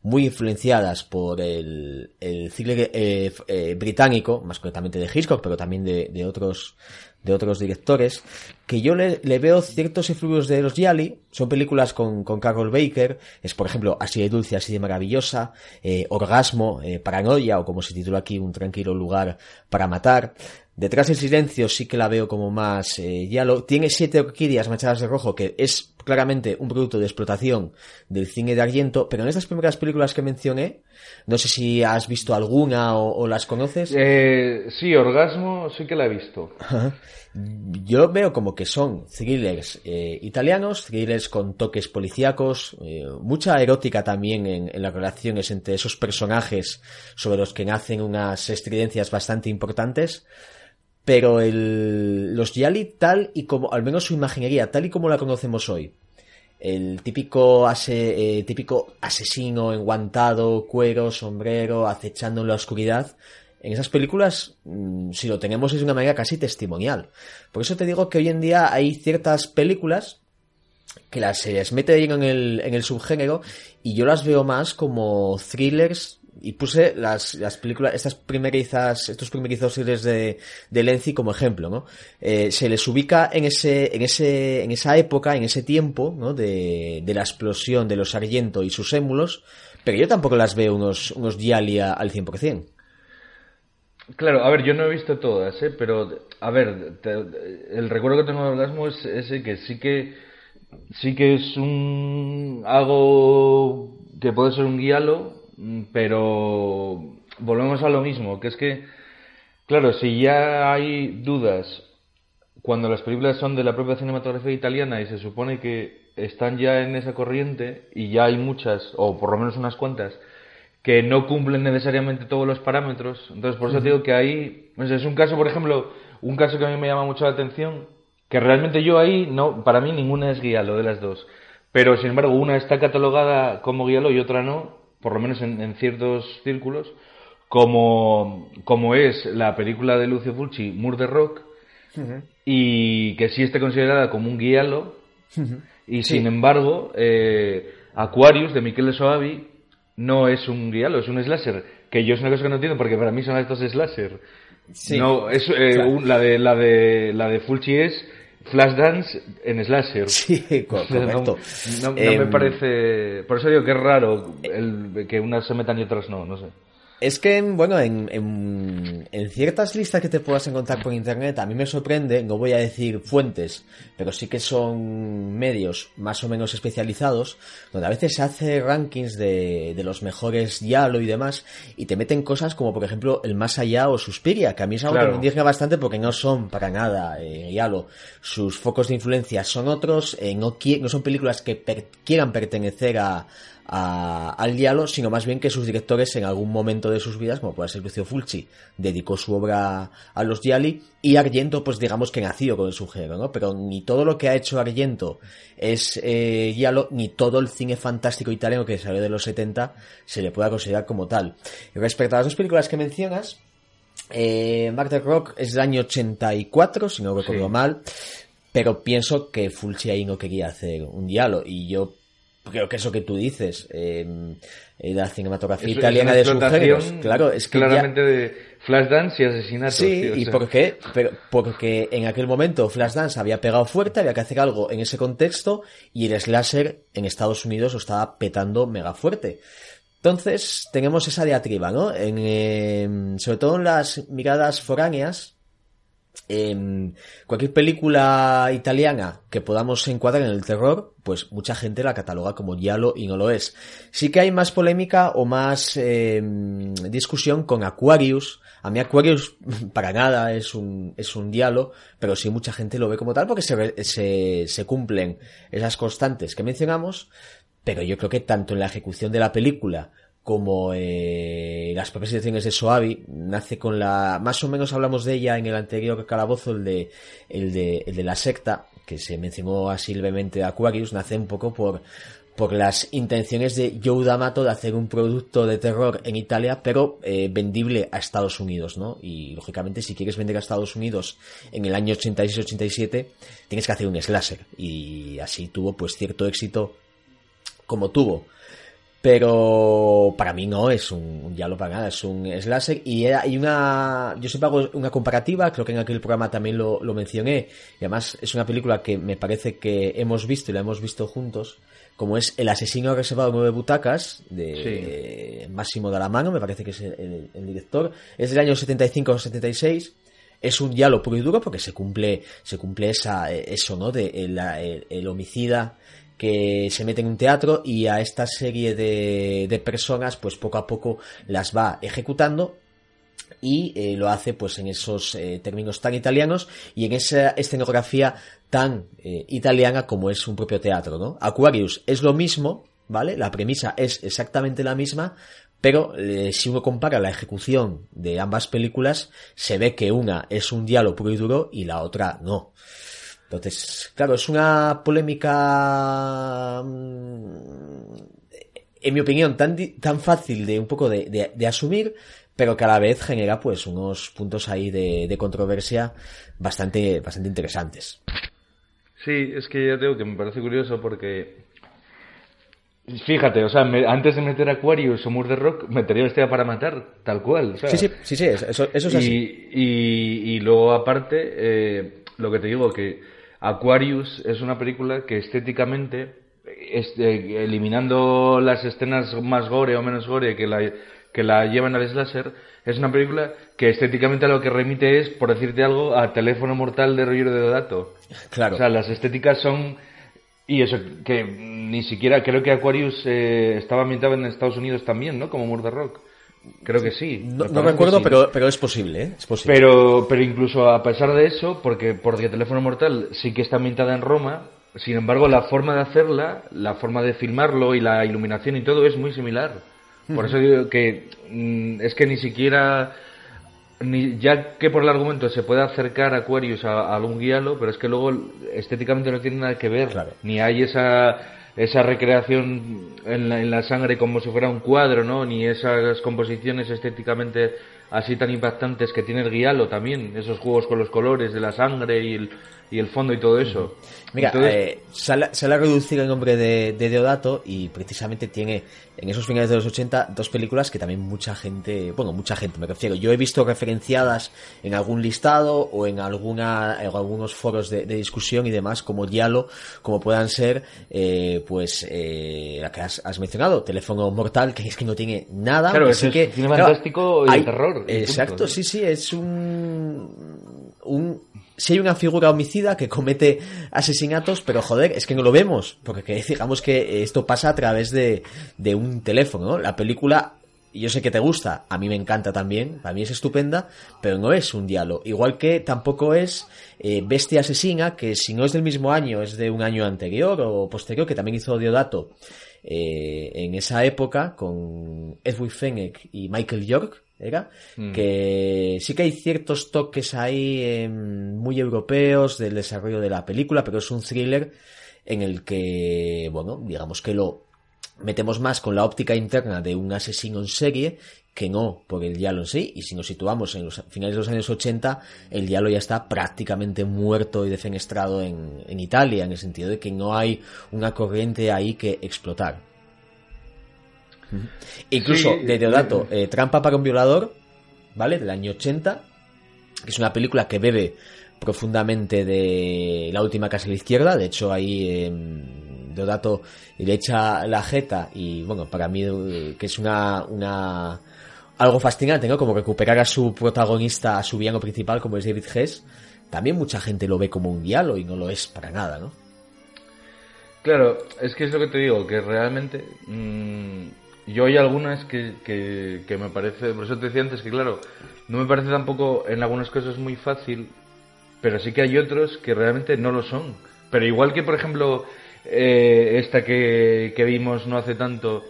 muy influenciadas por el, el thriller eh, eh, británico, más concretamente de Hitchcock, pero también de, de otros de otros directores, que yo le, le veo ciertos influjos de los Yali, son películas con, con Carol Baker, es por ejemplo Así de dulce, así de maravillosa, eh, Orgasmo, eh, Paranoia, o como se titula aquí, Un tranquilo lugar para matar, Detrás del silencio sí que la veo como más eh, diálogo. Tiene siete orquídeas manchadas de rojo, que es claramente un producto de explotación del cine de Argento, pero en estas primeras películas que mencioné, no sé si has visto alguna o, o las conoces. Eh, sí, Orgasmo sí que la he visto. Yo veo como que son thrillers eh, italianos, thrillers con toques policíacos, eh, mucha erótica también en, en las relaciones entre esos personajes sobre los que nacen unas estridencias bastante importantes. Pero el, los Yali tal y como, al menos su imaginería, tal y como la conocemos hoy, el típico, eh, típico asesino enguantado, cuero, sombrero, acechando en la oscuridad, en esas películas, mm, si lo tenemos es de una manera casi testimonial. Por eso te digo que hoy en día hay ciertas películas que las se les mete en el, en el subgénero y yo las veo más como thrillers y puse las, las películas, estas primerizas, estos primerizos thrillers de, de Lenzi como ejemplo, ¿no? Eh, se les ubica en ese, en ese, en esa época, en ese tiempo, ¿no? De, de la explosión de los Sargento y sus émulos, pero yo tampoco las veo unos, unos Gialli a- al 100%. Claro, a ver, yo no he visto todas, ¿eh? pero a ver, te- el recuerdo que tengo de Orgasmo es ese que sí que sí que es un algo que puede ser un guialo, pero volvemos a lo mismo, que es que claro, si ya hay dudas cuando las películas son de la propia cinematografía italiana y se supone que están ya en esa corriente y ya hay muchas o por lo menos unas cuantas que no cumplen necesariamente todos los parámetros. Entonces, por eso digo que ahí, es un caso, por ejemplo, un caso que a mí me llama mucho la atención, que realmente yo ahí, no, para mí ninguna es guialo de las dos. Pero, sin embargo, una está catalogada como guialo y otra no, por lo menos en, en ciertos círculos, como, como es la película de Lucio Fulci, Murder Rock, y que sí está considerada como un guialo, y sin embargo, eh, Aquarius de Michele Soavi no es un guialo, es un slasher. Que yo es una cosa que no entiendo porque para mí son estos slasher. Sí. No, es, eh, Claro. un- la, de, la, de, la de Fulci es Flashdance en slasher. Sí, co- correcto. No, no- no Em, me parece. Por eso digo que es raro el, que unas se metan y otras no, no sé. Es que, bueno, en, en, en ciertas listas que te puedas encontrar por internet, a mí me sorprende, no voy a decir fuentes, pero sí que son medios más o menos especializados, donde a veces se hace rankings de, de los mejores Yalo y demás, y te meten cosas como, por ejemplo, el Más Allá o Suspiria, que a mí es algo que me indigna bastante porque no son para nada eh, Yalo. Sus focos de influencia son otros, eh, no, no son películas que per- quieran pertenecer a al diálogo, sino más bien que sus directores en algún momento de sus vidas, como puede ser Lucio Fulci, dedicó su obra a los Diali y Argento, pues digamos que nació con el subgénero, ¿no? Pero ni todo lo que ha hecho Argento es eh, ni todo el cine fantástico italiano que salió de los 70 se le pueda considerar como tal. Y respecto a las dos películas que mencionas, eh, Mark Rock es del año 84, si no recuerdo mal, pero pienso que Fulci ahí no quería hacer un diálogo y yo creo que eso que tú dices, eh, la cinematografía italiana de subgéneros, claro, es que claramente de Flashdance y asesinatos. Sí, ¿y por qué? Pero, porque en aquel momento Flashdance había pegado fuerte, había que hacer algo en ese contexto y el slasher en Estados Unidos lo estaba petando mega fuerte. Entonces, tenemos esa diatriba, ¿no? En, em, sobre todo en las miradas foráneas, en cualquier película italiana que podamos encuadrar en el terror, pues mucha gente la cataloga como giallo y no lo es. Sí que hay más polémica o más em, discusión con Aquarius. A mí Aquarius para nada es un, es un diálogo, pero sí mucha gente lo ve como tal porque se, se, se cumplen esas constantes que mencionamos, pero yo creo que tanto en la ejecución de la película como eh, las propias ediciones de Soavi, nace con la, más o menos hablamos de ella en el anterior calabozo, el de, el de, el de la secta, que se mencionó así levemente Aquarius, nace un poco por, por las intenciones de Joe D'Amato de hacer un producto de terror en Italia, pero eh, vendible a Estados Unidos, ¿no? Y lógicamente, si quieres vender a Estados Unidos en el año 86-87, tienes que hacer un slasher. Y así tuvo, pues, cierto éxito como tuvo pero para mí no es un, ya lo para nada, es un slasher y hay una, yo siempre hago una comparativa, creo que en aquel programa también lo, lo mencioné. Y además es una película que me parece que hemos visto y la hemos visto juntos, como es El asesino reservado de nueve butacas de Máximo de la Mano, me parece que es el, director, es del año 75 o 76 es un diálogo puro y duro porque se cumple se cumple esa eso no de el homicida que se mete en un teatro y a esta serie de, de personas pues poco a poco las va ejecutando y eh, lo hace pues en esos eh, términos tan italianos y en esa escenografía tan eh, italiana como es un propio teatro, ¿no? Aquarius es lo mismo, ¿vale? La premisa es exactamente la misma, pero si uno compara la ejecución de ambas películas, se ve que una es un diálogo puro y duro y la otra no. Entonces, claro, es una polémica, mm, en mi opinión, tan, tan fácil de un poco de, de, asumir, pero que a la vez genera pues unos puntos ahí de, de controversia bastante, bastante interesantes. Sí, es que ya tengo que me parece curioso porque Fíjate, o sea, antes de meter Aquarius o Murder Rock, metería este para matar, tal cual. Sí, sí, sí, sí, eso, eso es así. Y, y, luego, aparte, eh, lo que te digo, que Aquarius es una película que estéticamente, eh, eliminando las escenas más gore o menos gore que la, que la llevan al slasher, es una película que estéticamente a lo que remite es, por decirte algo, a Teléfono Mortal de Roger de Dato. Claro. O sea, las estéticas son... Y eso, que ni siquiera creo que Aquarius eh, estaba ambientado en Estados Unidos también, ¿no? Como Murder Rock. Creo que sí. No, no recuerdo, pero, pero es posible, ¿eh? Es posible. Pero, pero incluso a pesar de eso, porque porque Teléfono Mortal sí que está ambientada en Roma, sin embargo la forma de hacerla, la forma de filmarlo y la iluminación y todo es muy similar. Por eso digo que mm, es que ni siquiera, ni, ya que por el argumento se puede acercar Aquarius a, a algún guialo, pero es que luego estéticamente no tiene nada que ver. Ni hay esa esa recreación en la, en la, sangre como si fuera un cuadro, ¿no? Ni esas composiciones estéticamente así tan impactantes que tiene el guialo también, esos juegos con los colores de la sangre y el, y el fondo y todo eso. Mira, eh, se, ha, se, ha, reducido el nombre de, de, Deodato y precisamente tiene en esos finales de los 80 dos películas que también mucha gente, bueno, mucha gente me refiero, yo he visto referenciadas en algún listado o en alguna en algunos foros de, de discusión y demás como Dialo, como puedan ser eh, pues eh, la que has, has, mencionado, Teléfono Mortal, que es que no tiene nada. Claro, es que, tiene fantástico y terror. Exacto, sí, sí, es un, un si hay una figura homicida que comete asesinatos, pero joder, es que no lo vemos, porque digamos que esto pasa a través de, de un teléfono, ¿no? La película, yo sé que te gusta, a mí me encanta también, para mí es estupenda, pero no es un diálogo. Igual que tampoco es eh, Bestia Asesina, que si no es del mismo año, es de un año anterior o posterior, que también hizo Diodato, en esa época con Edwin Fenech y Michael York, era, mm. que sí que hay ciertos toques ahí muy europeos del desarrollo de la película, pero es un thriller en el que, bueno, digamos que lo metemos más con la óptica interna de un asesino en serie que no por el diálogo en sí. Y si nos situamos en los finales de los años 80, el diálogo ya está prácticamente muerto y defenestrado en, en Italia, en el sentido de que no hay una corriente ahí que explotar. Incluso de Deodato, eh, Trampa para un violador, ¿vale? Del año 80, que es una película que bebe profundamente de La última casa a la izquierda, de hecho ahí eh, Deodato le echa la jeta y bueno, para mí eh, que es una, una algo fascinante, ¿no? Como recuperar a su protagonista, a su villano principal como es David Hess, también mucha gente lo ve como un diálogo y no lo es para nada, ¿no? Claro, es que es lo que te digo, que realmente mm, yo hay algunas que, que, me parece, por eso te decía antes que claro, no me parece tampoco en algunas cosas muy fácil, pero sí que hay otros que realmente no lo son. Pero igual que, por ejemplo, eh, esta que, que, vimos no hace tanto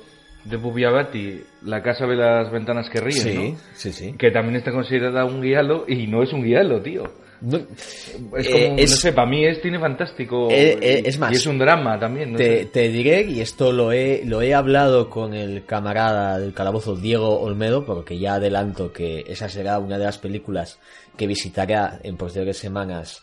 de Bubiabati, La casa de las ventanas que ríen, sí, ¿no? sí, sí. que también está considerada un guialo y no es un guialo, tío. No, es como, eh, no sé, para mí es tiene fantástico. Eh, eh, es más. Y es un drama también. te, te, diré, y esto lo he, lo he hablado con el camarada del calabozo Diego Olmedo, porque ya adelanto que esa será una de las películas que visitará en posteriores semanas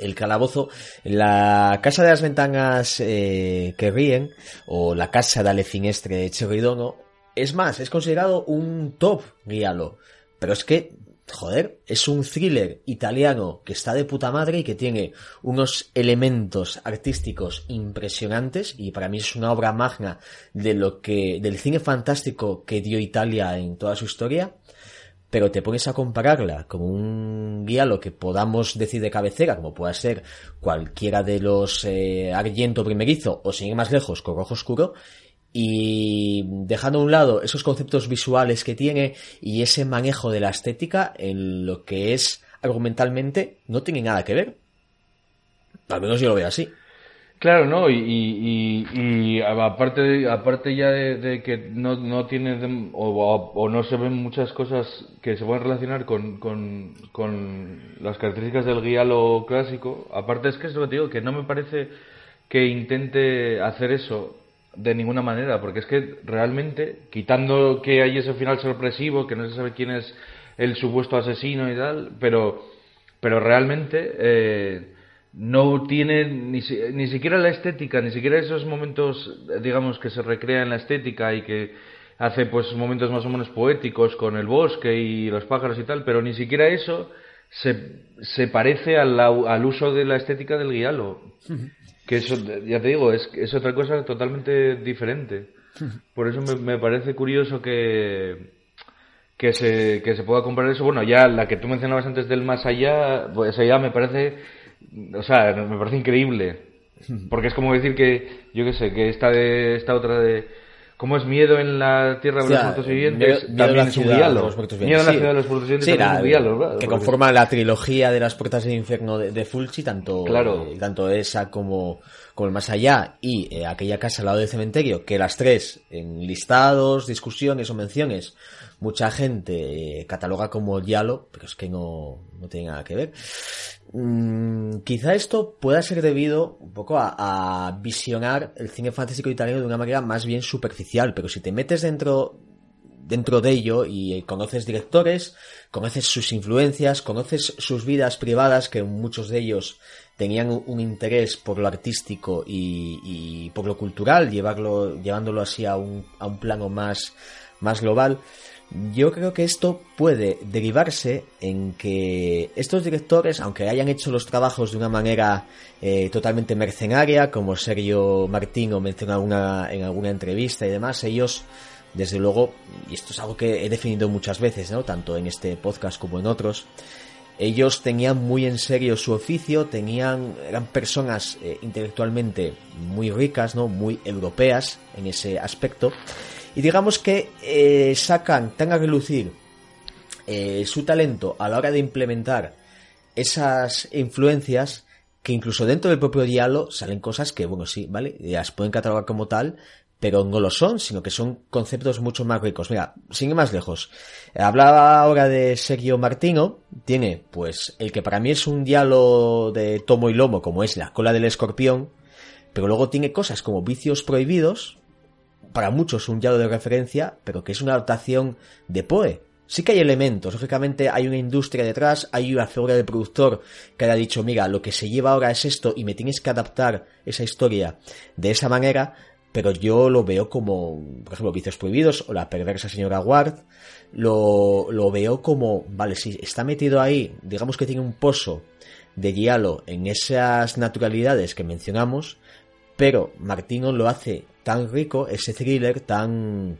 el calabozo, la casa de las ventanas que ríen, o la casa de finestre de Cherridono, es más, es considerado un top guialo. Pero es que joder, es un thriller italiano que está de puta madre y que tiene unos elementos artísticos impresionantes y para mí es una obra magna de lo que del cine fantástico que dio Italia en toda su historia. Pero te pones a compararla con un guialo que podamos decir de cabecera, como pueda ser cualquiera de los eh, Argento primerizo o sin ir más lejos con Rojo Oscuro, y dejando a un lado esos conceptos visuales que tiene y ese manejo de la estética en lo que es argumentalmente no tiene nada que ver. Al menos yo lo veo así. Claro, ¿no? Y, aparte, aparte ya de, que no, no tiene o, no se ven muchas cosas que se pueden relacionar con, con, con las características del guialo clásico, aparte es que es lo que te digo, que no me parece que intente hacer eso de ninguna manera, porque es que realmente, quitando que hay ese final sorpresivo, que no se sabe quién es el supuesto asesino y tal, pero, pero realmente eh, no tiene ni, ni siquiera la estética, ni siquiera esos momentos, digamos, que se recrea en la estética y que hace pues momentos más o menos poéticos con el bosque y los pájaros y tal, pero ni siquiera eso se, se parece al, al uso de la estética del guialo. Que eso, ya te digo, es, es otra cosa totalmente diferente. Por eso me, me parece curioso que, que se, que se pueda comprar eso. Bueno, ya la que tú mencionabas antes del más allá, pues ya me parece, o sea, me parece increíble. Porque es como decir que, yo qué sé, que esta, de, esta otra de como es miedo en la tierra de los muertos vivientes, también es un diálogo. Miedo en la ciudad de los muertos vivientes también es un diálogo, Que conforma la trilogía de las puertas del infierno de, Fulci, tanto, tanto esa como, como el más allá y eh, aquella casa al lado del cementerio, que las tres, en listados, discusiones o menciones, mucha gente eh, cataloga como diálogo, pero es que no, no tiene nada que ver. Mm, quizá esto pueda ser debido un poco a, visionar el cine fantástico italiano de una manera más bien superficial, pero si te metes dentro dentro de ello y conoces directores, conoces sus influencias, conoces sus vidas privadas, que muchos de ellos tenían un interés por lo artístico y, por lo cultural, llevarlo, llevándolo así a un, a un plano más, más global, yo creo que esto puede derivarse en que estos directores, aunque hayan hecho los trabajos de una manera eh, totalmente mercenaria, como Sergio Martín o menciona en alguna entrevista y demás, ellos, desde luego, y esto es algo que he definido muchas veces, ¿no? tanto en este podcast como en otros, ellos tenían muy en serio su oficio, tenían, eran personas eh, intelectualmente muy ricas, ¿no? muy europeas en ese aspecto y digamos que eh, sacan tan a relucir eh, su talento a la hora de implementar esas influencias que incluso dentro del propio diálogo salen cosas que, bueno, sí, ¿vale? Las pueden catalogar como tal, pero no lo son, sino que son conceptos mucho más ricos. Mira, sin ir más lejos. Hablaba ahora de Sergio Martino, tiene pues el que para mí es un diálogo de tomo y lomo, como es la cola del escorpión, pero luego tiene cosas como vicios prohibidos, para muchos un diálogo de referencia, pero que es una adaptación de Poe. Sí que hay elementos, lógicamente hay una industria detrás, hay una figura de productor que ha dicho, mira, lo que se lleva ahora es esto y me tienes que adaptar esa historia de esa manera, pero yo lo veo como, por ejemplo, Vicios Prohibidos o La Perversa Señora Ward, lo, lo veo como, vale, si está metido ahí, digamos que tiene un pozo de hielo en esas naturalidades que mencionamos, pero Martino lo hace tan rico, ese thriller tan,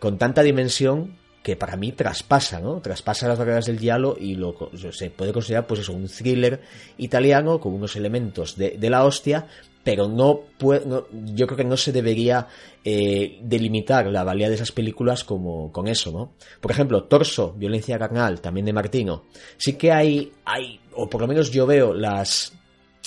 con tanta dimensión, que para mí traspasa, ¿no? Traspasa las barreras del diálogo y lo, se puede considerar, pues eso, un thriller italiano con unos elementos de, de la hostia, pero no, yo creo que no se debería eh, delimitar la valía de esas películas como con eso, ¿no? Por ejemplo, Torso, Violencia Carnal, también de Martino, sí que hay, hay, o por lo menos yo veo las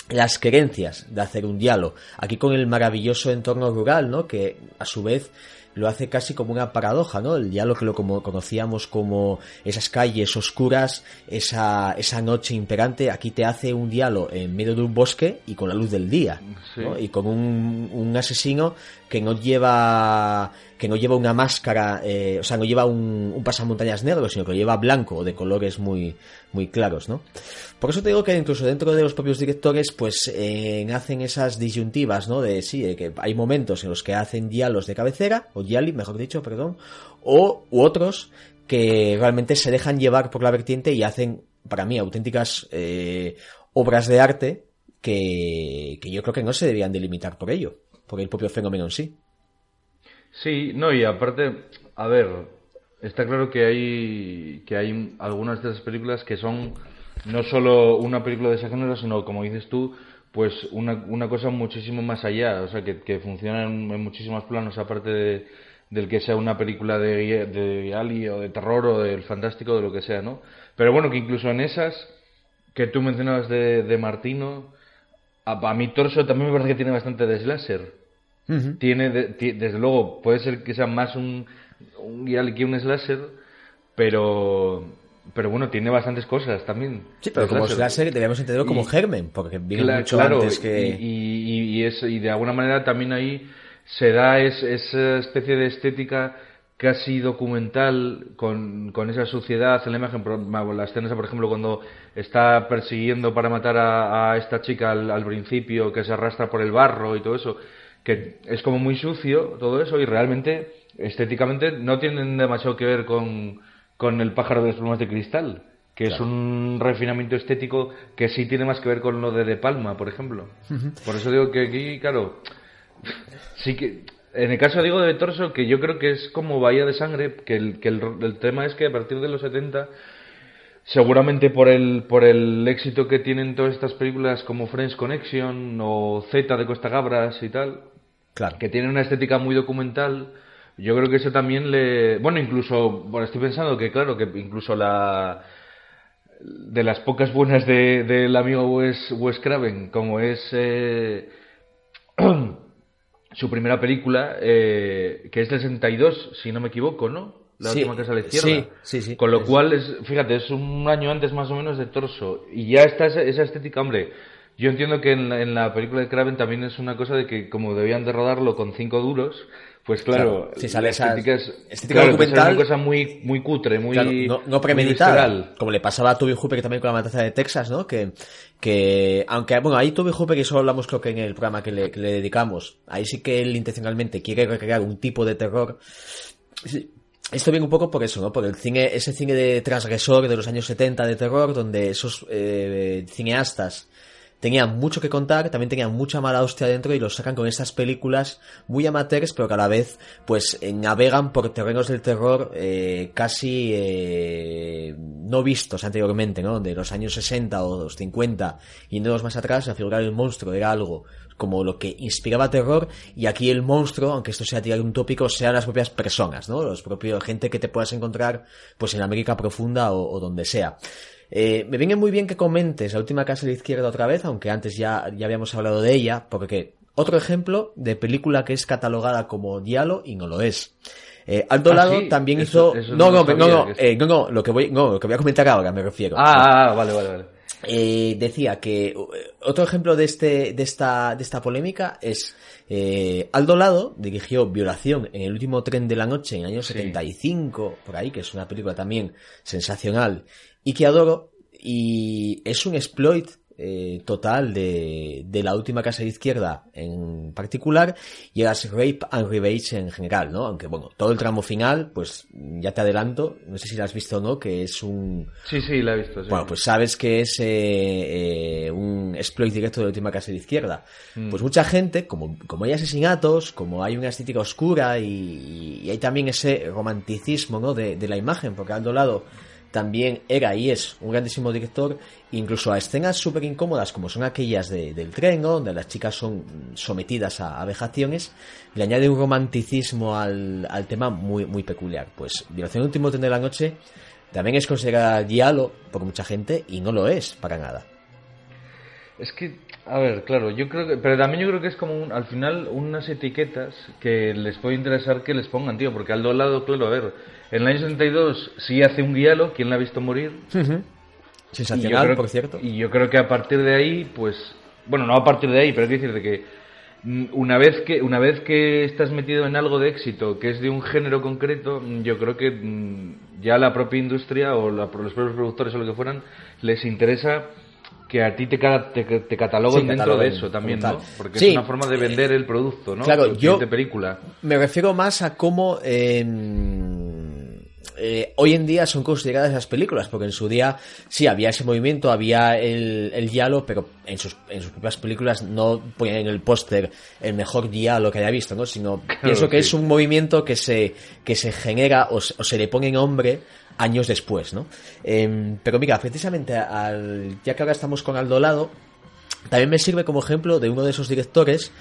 las querencias de hacer un diálogo. Aquí con el maravilloso entorno rural, ¿no? Que a su vez lo hace casi como una paradoja, ¿no? El diálogo que lo como conocíamos como esas calles oscuras, esa, esa noche imperante, aquí te hace un diálogo en medio de un bosque y con la luz del día, ¿no? Y con un, un asesino que no lleva que no lleva una máscara, eh, o sea, no lleva un, un pasamontañas negro, sino que lo lleva blanco o de colores muy, muy claros, ¿no? Por eso te digo que incluso dentro de los propios directores, pues eh, hacen esas disyuntivas, ¿no? De sí, que hay momentos en los que hacen diálogos de cabecera, o diali, mejor dicho, perdón, o u otros que realmente se dejan llevar por la vertiente y hacen, para mí, auténticas eh, obras de arte que, que yo creo que no se debían delimitar por ello, por el propio fenómeno en sí. Sí, no, y aparte, a ver, está claro que hay, que hay algunas de esas películas que son no solo una película de ese género, sino, como dices tú, pues una, una cosa muchísimo más allá, o sea, que, que funciona en, muchísimos planos, aparte de, del que sea una película de, de Ali o de terror o del fantástico, de lo que sea, ¿no? Pero bueno, que incluso en esas que tú mencionabas de, de Martino, a, a mi torso también me parece que tiene bastante de slasher. Tiene, desde luego, puede ser que sea más un, un que un slasher, pero pero bueno, tiene bastantes cosas también. Sí, pero como slasher debemos entenderlo como germen, porque viene mucho antes que... Y, y, y, de alguna manera también ahí se da esa especie de estética casi documental con, con esa suciedad en la imagen, la escena por ejemplo cuando está persiguiendo para matar a, esta chica al, al, principio que se arrastra por el barro y todo eso que es como muy sucio todo eso y realmente estéticamente no tienen demasiado que ver con, con el pájaro de los plumas de cristal, que es un refinamiento estético que sí tiene más que ver con lo de De Palma, por ejemplo. Por eso digo que aquí, claro, sí que en el caso digo de Torso, que yo creo que es como Bahía de Sangre, que el, que el, el tema es que a partir de los 70 seguramente por el, por el éxito que tienen todas estas películas como Friends Connection o Z de Costa Gabras y tal, Claro. Que tiene una estética muy documental. Yo creo que eso también le. Bueno, incluso. Bueno, estoy pensando que, claro, que incluso la. De las pocas buenas del de, amigo Wes, Wes Craven, como es. Eh, su primera película, eh, que es del 62, si no me equivoco, ¿no? La sí, última que es a la izquierda. Sí, sí, sí. Con lo cual, es, fíjate, es un año antes más o menos de torso. Y ya está esa, esa estética, hombre yo entiendo que en la, en la, película de Kraven también es una cosa de que como debían de rodarlo con cinco duros, pues claro, claro si sale la estética es estética claro, documental, una cosa muy muy cutre, muy claro, no, no premeditada, como le pasaba a Toby Hooper que también con la matanza de Texas, ¿no? Que que aunque bueno, ahí Toby Hooper y eso hablamos creo que en el programa que le, que le dedicamos, ahí sí que él intencionalmente quiere recrear un tipo de terror esto viene un poco por eso, ¿no? Por el cine, ese cine de transgresor de los años 70 de terror, donde esos eh, cineastas tenían mucho que contar, también tenían mucha mala hostia dentro y los sacan con estas películas muy amateurs, pero que a la vez pues eh, navegan por terrenos del terror eh, casi eh, no vistos anteriormente, ¿no? De los años 60 o los 50, yéndonos más atrás, a figurar el monstruo era algo como lo que inspiraba terror y aquí el monstruo, aunque esto sea tirar un tópico, sean las propias personas, ¿no? Los propios gente que te puedas encontrar pues en América profunda o, o donde sea. Eh, me viene muy bien que comentes la última casa de la izquierda otra vez, aunque antes ya, ya habíamos hablado de ella, porque otro ejemplo de película que es catalogada como diálogo y no lo es. Eh, Aldo Lado ¿Ah, sí? también Eso- hizo... eso no, no no, no, eh, no, no, lo que voy, no, lo que voy a comentar ahora me refiero. Ah, ah, vale, vale, vale. Eh, decía que otro ejemplo de este de esta de esta polémica es eh, Aldo Lado dirigió Violación en el último tren de la noche en el año Sí. 75 por ahí que es una película también sensacional y que adoro y es un exploit eh, total de, de la última casa de izquierda en particular y las Rape and Revenge en general, ¿no? Aunque bueno, todo el tramo final, pues ya te adelanto, no sé si lo has visto o no, que es un, Sí, sí, la he visto. sí. bueno, pues sabes que es eh, eh, un exploit directo de la última clase de izquierda. Mm. Pues mucha gente, como, como hay asesinatos, como hay una estética oscura y, y hay también ese romanticismo ¿no? de, de la imagen, porque Aldo Lado también era y es un grandísimo director, incluso a escenas súper incómodas como son aquellas de- del tren, donde las chicas son sometidas a, a vejaciones, le añade un romanticismo al, tema muy, muy peculiar. Pues Violación último tren de la noche también es considerada diálogo por mucha gente y no lo es para nada. Es que, a ver, claro, yo creo que, pero también yo creo que es como un- al final unas etiquetas que les puede interesar que les pongan, tío, porque al lado, claro, a ver, en el año 62 sí hace un guialo, ¿quién la ha visto morir? Sensacional, creo- por cierto. Y yo creo que a partir de ahí, pues, bueno, no a partir de ahí, pero es decir, de que mm, una vez que una vez que estás metido en algo de éxito que es de un género concreto, mm, yo creo que mm, ya la propia industria o la- los propios productores o lo que fueran les interesa que a ti te, te, Sí, dentro de eso también, ¿no? Porque Sí, es una forma de vender el producto, ¿no? claro, yo- película. Me refiero más a cómo eh, eh, hoy en día son consideradas esas películas, porque en su día sí había ese movimiento, había el, el diálogo, pero en sus, en sus propias películas no ponían en el póster el mejor diálogo que haya visto, ¿no? Sino pienso que sí. es un movimiento que se, que se genera o, se- o se le pone en hombre años después, ¿no? Em, pero mira, precisamente al, ya que ahora estamos con Aldo Lado, también me sirve como ejemplo de uno de esos directores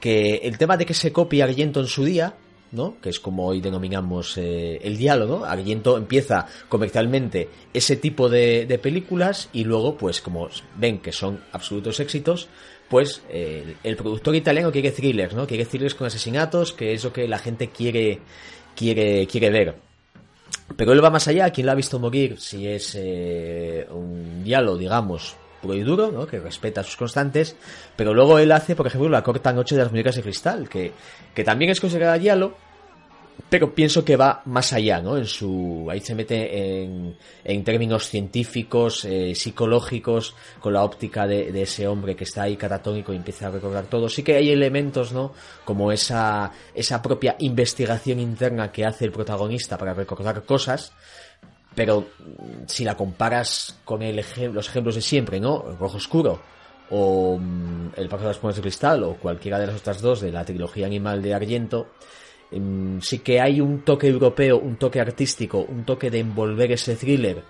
que el tema de que se copia Argento en su día, ¿no? Que es como hoy denominamos eh, el diálogo. Argento empieza comercialmente ese tipo de, películas y luego, pues como ven que son absolutos éxitos, pues eh, el, el productor italiano quiere thrillers, ¿no? Quiere thrillers con asesinatos, que es lo que la gente quiere, quiere, quiere ver. Pero él va más allá, quien la ha visto morir, si es eh, un diálogo, digamos, puro y duro, ¿no? que respeta sus constantes, pero luego él hace, por ejemplo, la corta noche de las muñecas de cristal, que, que también es considerada diálogo, pero pienso que va más allá, ¿no? En su, ahí se mete en, términos científicos, eh, psicológicos, con la óptica de, de ese hombre que está ahí catatónico y empieza a recordar todo. Sí que hay elementos, ¿no? Como esa, esa propia investigación interna que hace el protagonista para recordar cosas, pero mm, si la comparas con el los ejemplos de siempre, ¿no? El Rojo Oscuro o mm, El Paso de las Puertas de Cristal o cualquiera de las otras dos de la trilogía Animal de Argento, sí que hay un toque europeo, un toque artístico, un toque de envolver ese thriller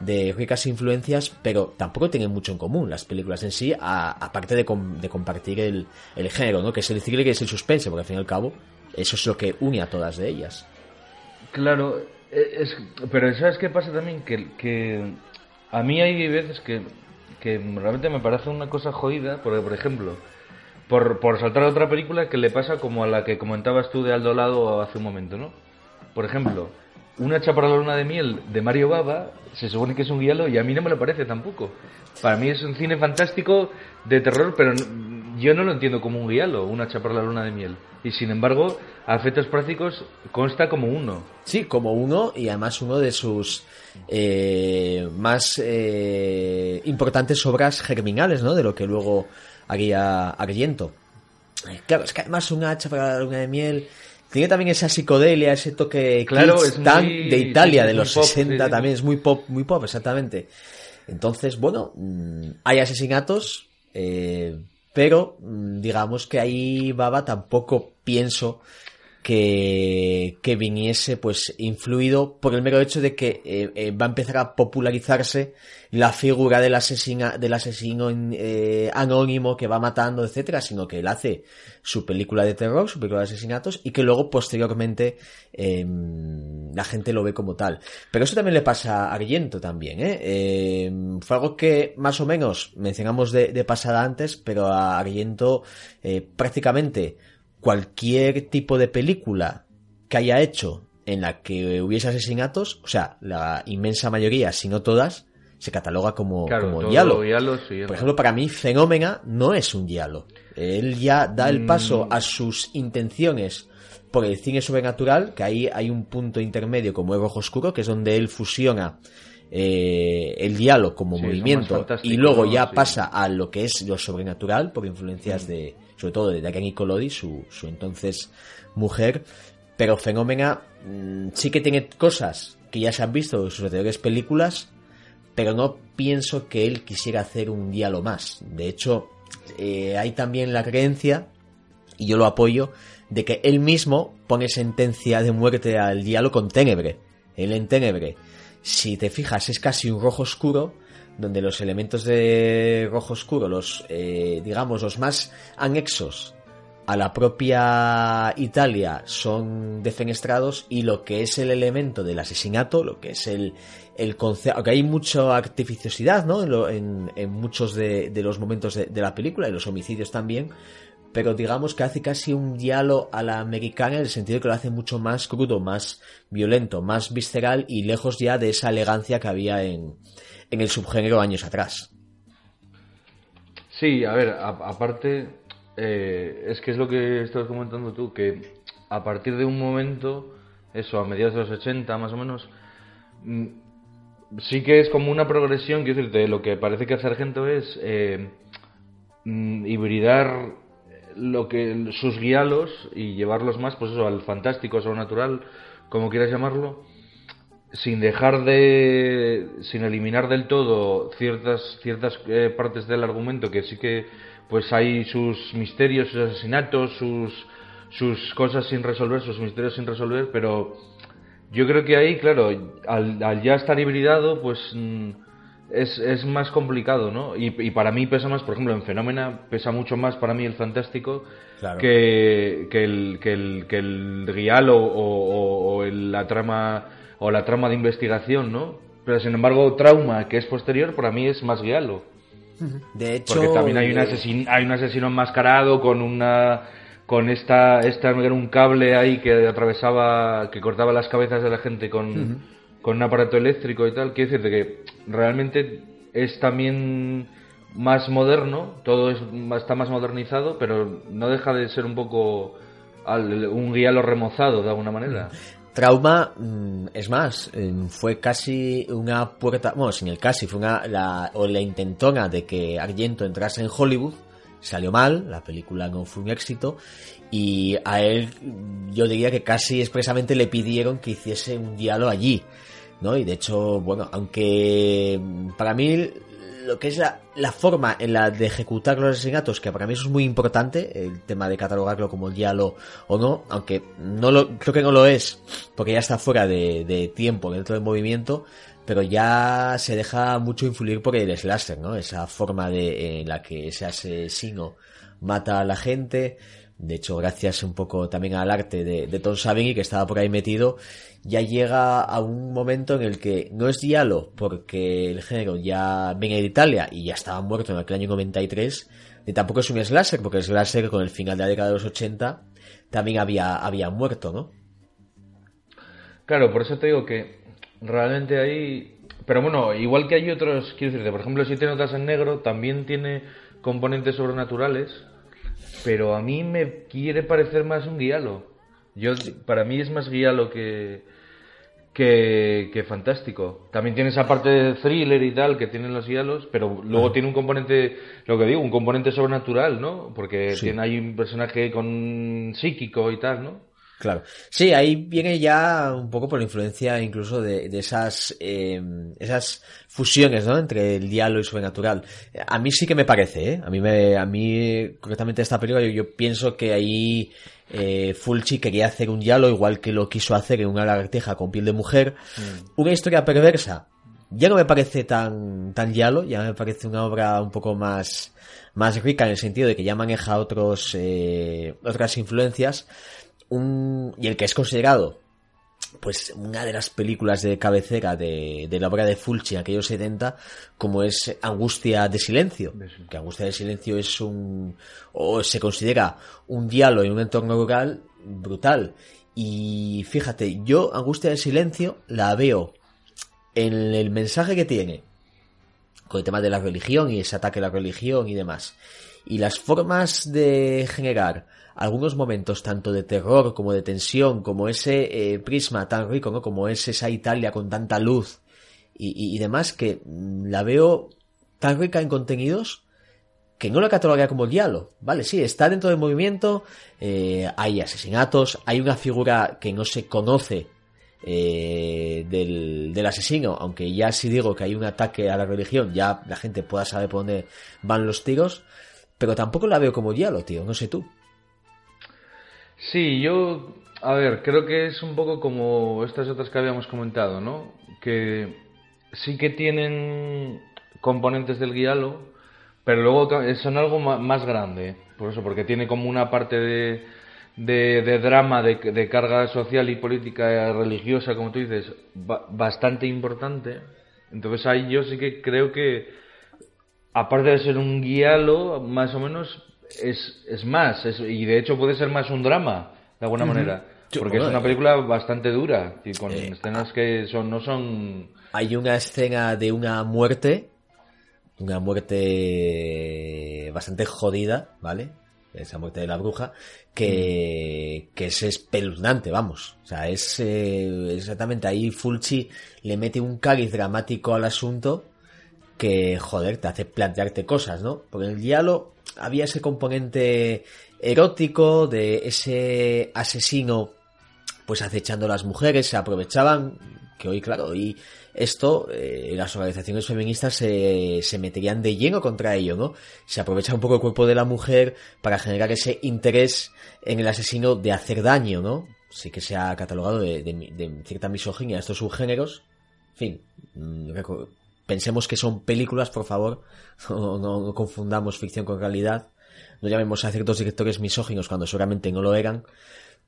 de ricas influencias, pero tampoco tienen mucho en común las películas en sí, aparte de, com- de compartir el, el género, ¿no? Que es el thriller y es el suspense, porque al fin y al cabo eso es lo que une a todas de ellas. Claro, es, pero ¿sabes qué pasa también? Que, que a mí hay veces que, que realmente me parece una cosa jodida, porque por ejemplo, por, por saltar a otra película que le pasa como a la que comentabas tú de Aldo Lado hace un momento, ¿no? Por ejemplo, una chapa la luna de miel de Mario Baba se supone que es un guialo y a mí no me lo parece tampoco. Para mí es un cine fantástico de terror, pero yo no lo entiendo como un guialo, una chapa la luna de miel. Y sin embargo, a efectos prácticos consta como uno. Sí, como uno y además uno de sus eh, más eh, importantes obras germinales, ¿no? De lo que luego haría Argento. Eh, Claro, es que además un hacha para la luna de miel tiene también esa psicodelia, ese toque Claro, kitsch tan muy- de Italia de los pop, 60 sí, sí. también, es muy pop, muy pop, exactamente. Entonces, bueno, mm, hay asesinatos, eh, pero mm, digamos que ahí Baba tampoco pienso que, que viniese pues influido por el mero hecho de que eh, eh, va a empezar a popularizarse la figura del asesina, del asesino eh, anónimo que va matando, etcétera, sino que él hace su película de terror, su película de asesinatos y que luego posteriormente em, la gente lo ve como tal. Pero eso también le pasa a Argento también, ¿eh? Em, fue algo que más o menos mencionamos de, pasada antes, pero a Argento prácticamente cualquier tipo de película que haya hecho en la que hubiese asesinatos, o sea, la inmensa mayoría, si no todas, se cataloga como, como diálogo. Por ejemplo, para mí, Fenómena no es un diálogo. Él ya da el paso mm. a sus intenciones por el cine sobrenatural, que ahí hay un punto intermedio como el rojo oscuro, que es donde él fusiona eh, el diálogo como movimiento y luego ya pasa a lo que es lo sobrenatural por influencias mm. de, sobre todo de Dagany Colodi, su, su entonces mujer, pero Fenómena mm, sí que tiene cosas que ya se han visto en sus anteriores películas, pero no pienso que él quisiera hacer un diálogo más. De hecho, eh, hay también la creencia, y yo lo apoyo, de que él mismo pone sentencia de muerte al diálogo con Ténebre. Él en Ténebre, si te fijas, es casi un rojo oscuro, donde los elementos de rojo oscuro, los, eh, digamos, los más anexos a la propia Italia son defenestrados y lo que es el elemento del asesinato, lo que es el, el concepto, aunque hay mucha artificiosidad, ¿no? En, en, muchos de, de los momentos de, de, la película y los homicidios también, pero digamos que hace casi un diálogo a la americana en el sentido que lo hace mucho más crudo, más violento, más visceral y lejos ya de esa elegancia que había en, en el subgénero años atrás. Sí, a ver, aparte, eh, es que es lo que estás comentando tú, que a partir de un momento, eso, a mediados de los 80 más o menos, mm, sí que es como una progresión, quiero decirte, lo que parece que hace Argento es eh, mm, hibridar lo que sus guialos y llevarlos más, pues eso, al fantástico, sobrenatural, como quieras llamarlo, sin dejar de sin eliminar del todo ciertas ciertas eh, partes del argumento que sí que pues hay sus misterios sus asesinatos sus sus cosas sin resolver sus misterios sin resolver pero yo creo que ahí claro al, ya estar hibridado pues mm, es, es más complicado no y, y, para mí pesa más por ejemplo en Fenómena pesa mucho más para mí el fantástico que, que, el que el que el guial o, o, o la trama o la trama de investigación, ¿no? Pero sin embargo, trauma, que es posterior, para mí es más guialo. De hecho, porque también hay un eh, asesino, hay un asesino enmascarado con una con esta esta un cable ahí que atravesaba que cortaba las cabezas de la gente con, con un aparato eléctrico y tal. Quiere decir que realmente es también más moderno, todo es, está más modernizado, pero no deja de ser un poco un guialo remozado de alguna manera. Trauma, mm, es más, fue casi una puerta, bueno, sin el casi, fue una, la, o la intentona de que Argento entrase en Hollywood, salió mal, la película no fue un éxito, y a él yo diría que casi expresamente le pidieron que hiciese un diálogo allí, ¿no? Y de hecho, bueno, aunque para mí lo que es la, forma en la de ejecutar los asesinatos, que para mí eso es muy importante, el tema de catalogarlo como diálogo o no, aunque no lo, creo que no lo es, porque ya está fuera de, tiempo dentro del movimiento, pero ya se deja mucho influir por el slasher, ¿no? Esa forma de, en la que ese asesino mata a la gente, de hecho, gracias un poco también al arte de, de Tom Savini, que estaba por ahí metido, ya llega a un momento en el que no es diálogo, porque el género ya viene de Italia y ya estaba muerto en aquel año 93, ni tampoco es un slasher, porque el slasher con el final de la década de los 80 también había, había muerto, ¿no? Claro, por eso te digo que realmente ahí... Pero bueno, igual que hay otros, quiero decirte, por ejemplo, si tiene notas en negro, también tiene componentes sobrenaturales, pero a mí me quiere parecer más un guialo. Yo, para mí es más guialo que, que, fantástico. También tiene esa parte de thriller y tal que tienen los guialos, pero luego tiene un componente, lo que digo, un componente sobrenatural, ¿no? Porque tiene, hay un personaje con psíquico y tal, ¿no? Claro. Sí, ahí viene ya un poco por la influencia incluso de, esas, em, esas fusiones, ¿no? Entre el diálogo y sobrenatural. A mí sí que me parece, ¿eh? A mí me, a mí, correctamente esta película, yo, pienso que ahí, eh, Fulci quería hacer un diálogo igual que lo quiso hacer en una lagartija con piel de mujer. Mm. Una historia perversa. Ya no me parece tan, tan yalo, ya me parece una obra un poco más, más rica en el sentido de que ya maneja otros, eh, otras influencias y el que es considerado pues una de las películas de cabecera de, la obra de Fulci en aquellos 70 como es Angustia de Silencio. Que Angustia de Silencio es un o se considera un diálogo en un entorno rural brutal. Y fíjate yo Angustia de Silencio la veo en el mensaje que tiene con el tema de la religión y ese ataque a la religión y demás. Y las formas de generar algunos momentos tanto de terror como de tensión, como ese eh, prisma tan rico, ¿no? Como es esa Italia con tanta luz y, demás, que mm, la veo tan rica en contenidos que no la catalogaría como diálogo, ¿vale? Sí, está dentro del movimiento, eh, hay asesinatos, hay una figura que no se conoce eh, del, del, asesino, aunque ya si digo que hay un ataque a la religión, ya la gente pueda saber por dónde van los tiros, pero tampoco la veo como diálogo, tío, no sé tú. Sí, yo, a ver, creo que es un poco como estas otras que habíamos comentado, ¿no? Que sí que tienen componentes del guialo, pero luego son algo más grande, por eso, porque tiene como una parte de, de, drama, de, de, carga social y política religiosa, como tú dices, bastante importante. Entonces ahí yo sí que creo que, aparte de ser un guialo, más o menos es, es más, y de hecho puede ser más un drama, de alguna manera. Porque es una eh, película bastante dura, y con eh, escenas ah. que son, no son... Hay una escena de una muerte, una muerte bastante jodida, ¿vale? Esa muerte de la bruja, que, mm. que es espeluznante, vamos. O sea, es eh, exactamente ahí Fulci le mete un cariz dramático al asunto que, joder, te hace plantearte cosas, ¿no? Porque el diálogo había ese componente erótico de ese asesino pues acechando a las mujeres, se aprovechaban, que hoy, claro, y esto, eh, las organizaciones feministas se, se meterían de lleno contra ello, ¿no? Se aprovecha un poco el cuerpo de la mujer para generar ese interés en el asesino de hacer daño, ¿no? Sí que se ha catalogado de, de cierta misoginia a estos subgéneros. En fin, mm, pensemos que son películas, por favor, no, confundamos ficción con realidad, no llamemos a ciertos directores misóginos cuando seguramente no lo eran,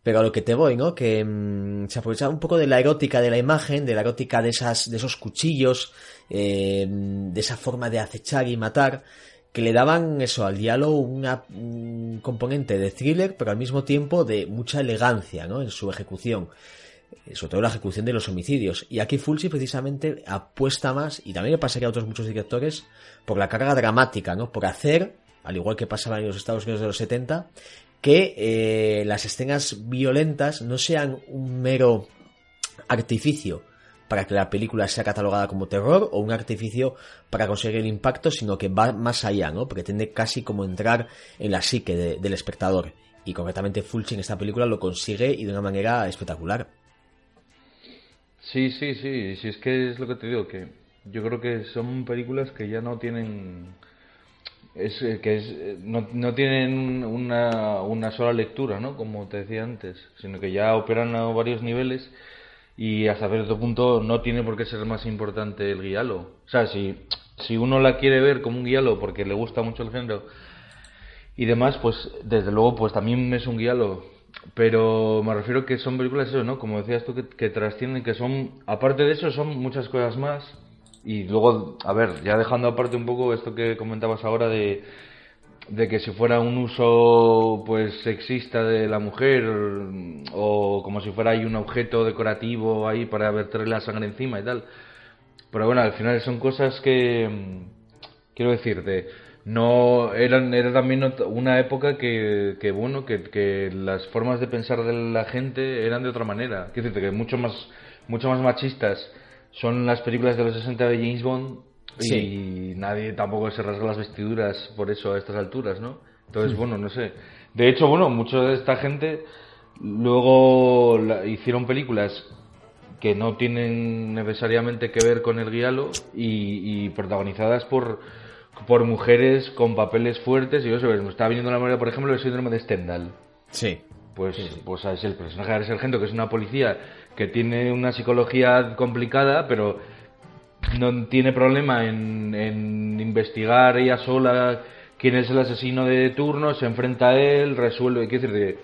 pero a lo que te voy, ¿no? Que mm, se aprovechaba un poco de la erótica de la imagen, de la erótica de esas, de esos cuchillos, eh, de esa forma de acechar y matar, que le daban eso al diálogo una, un componente de thriller, pero al mismo tiempo de mucha elegancia, ¿no? En su ejecución. Eh, sobre todo la ejecución de los homicidios. Y aquí Fulci precisamente apuesta más, y también le pasaría a otros muchos directores, por la carga dramática, ¿no? Por hacer, al igual que pasaba en los Estados Unidos de los 70, que eh, las escenas violentas no sean un mero artificio para que la película sea catalogada como terror o un artificio para conseguir el impacto, sino que va más allá, ¿no? Pretende casi como entrar en la psique del espectador. Y concretamente Fulci en esta película lo consigue y de una manera espectacular. Sí, sí, sí, sí, es que es lo que te digo, que yo creo que son películas que ya no tienen es eh, que es, eh, no, no tienen una, una sola lectura, ¿no? Como te decía antes, sino que ya operan a varios niveles y hasta cierto punto no tiene por qué ser más importante el guialo. O sea, si, si uno la quiere ver como un guialo porque le gusta mucho el género y demás, pues desde luego pues también es un guialo pero me refiero que son películas eso, ¿no? Como decías tú, que, que trascienden, que son, aparte de eso, son muchas cosas más. Y luego, a ver, ya dejando aparte un poco esto que comentabas ahora de, de que si fuera un uso pues sexista de la mujer o como si fuera ahí un objeto decorativo ahí para verterle la sangre encima y tal. Pero bueno, al final son cosas que quiero decir de no eran era también una época que, que bueno que, que, las formas de pensar de la gente eran de otra manera. Quiero decirte que mucho más mucho más machistas son las películas de los 60 de James Bond y nadie tampoco se rasga las vestiduras por eso a estas alturas no entonces bueno no sé. De hecho bueno mucho de esta gente Luego hicieron películas que no tienen necesariamente que ver con el guialo y, protagonizadas por, por mujeres con papeles fuertes. Y yo sé, me está viniendo la memoria, por ejemplo, el síndrome de Stendhal. Sí. Pues, pues es el personaje de sargento, que es una policía que tiene una psicología complicada, pero no tiene problema en, en investigar ella sola quién es el asesino de turno, se enfrenta a él, resuelve. Quiero decir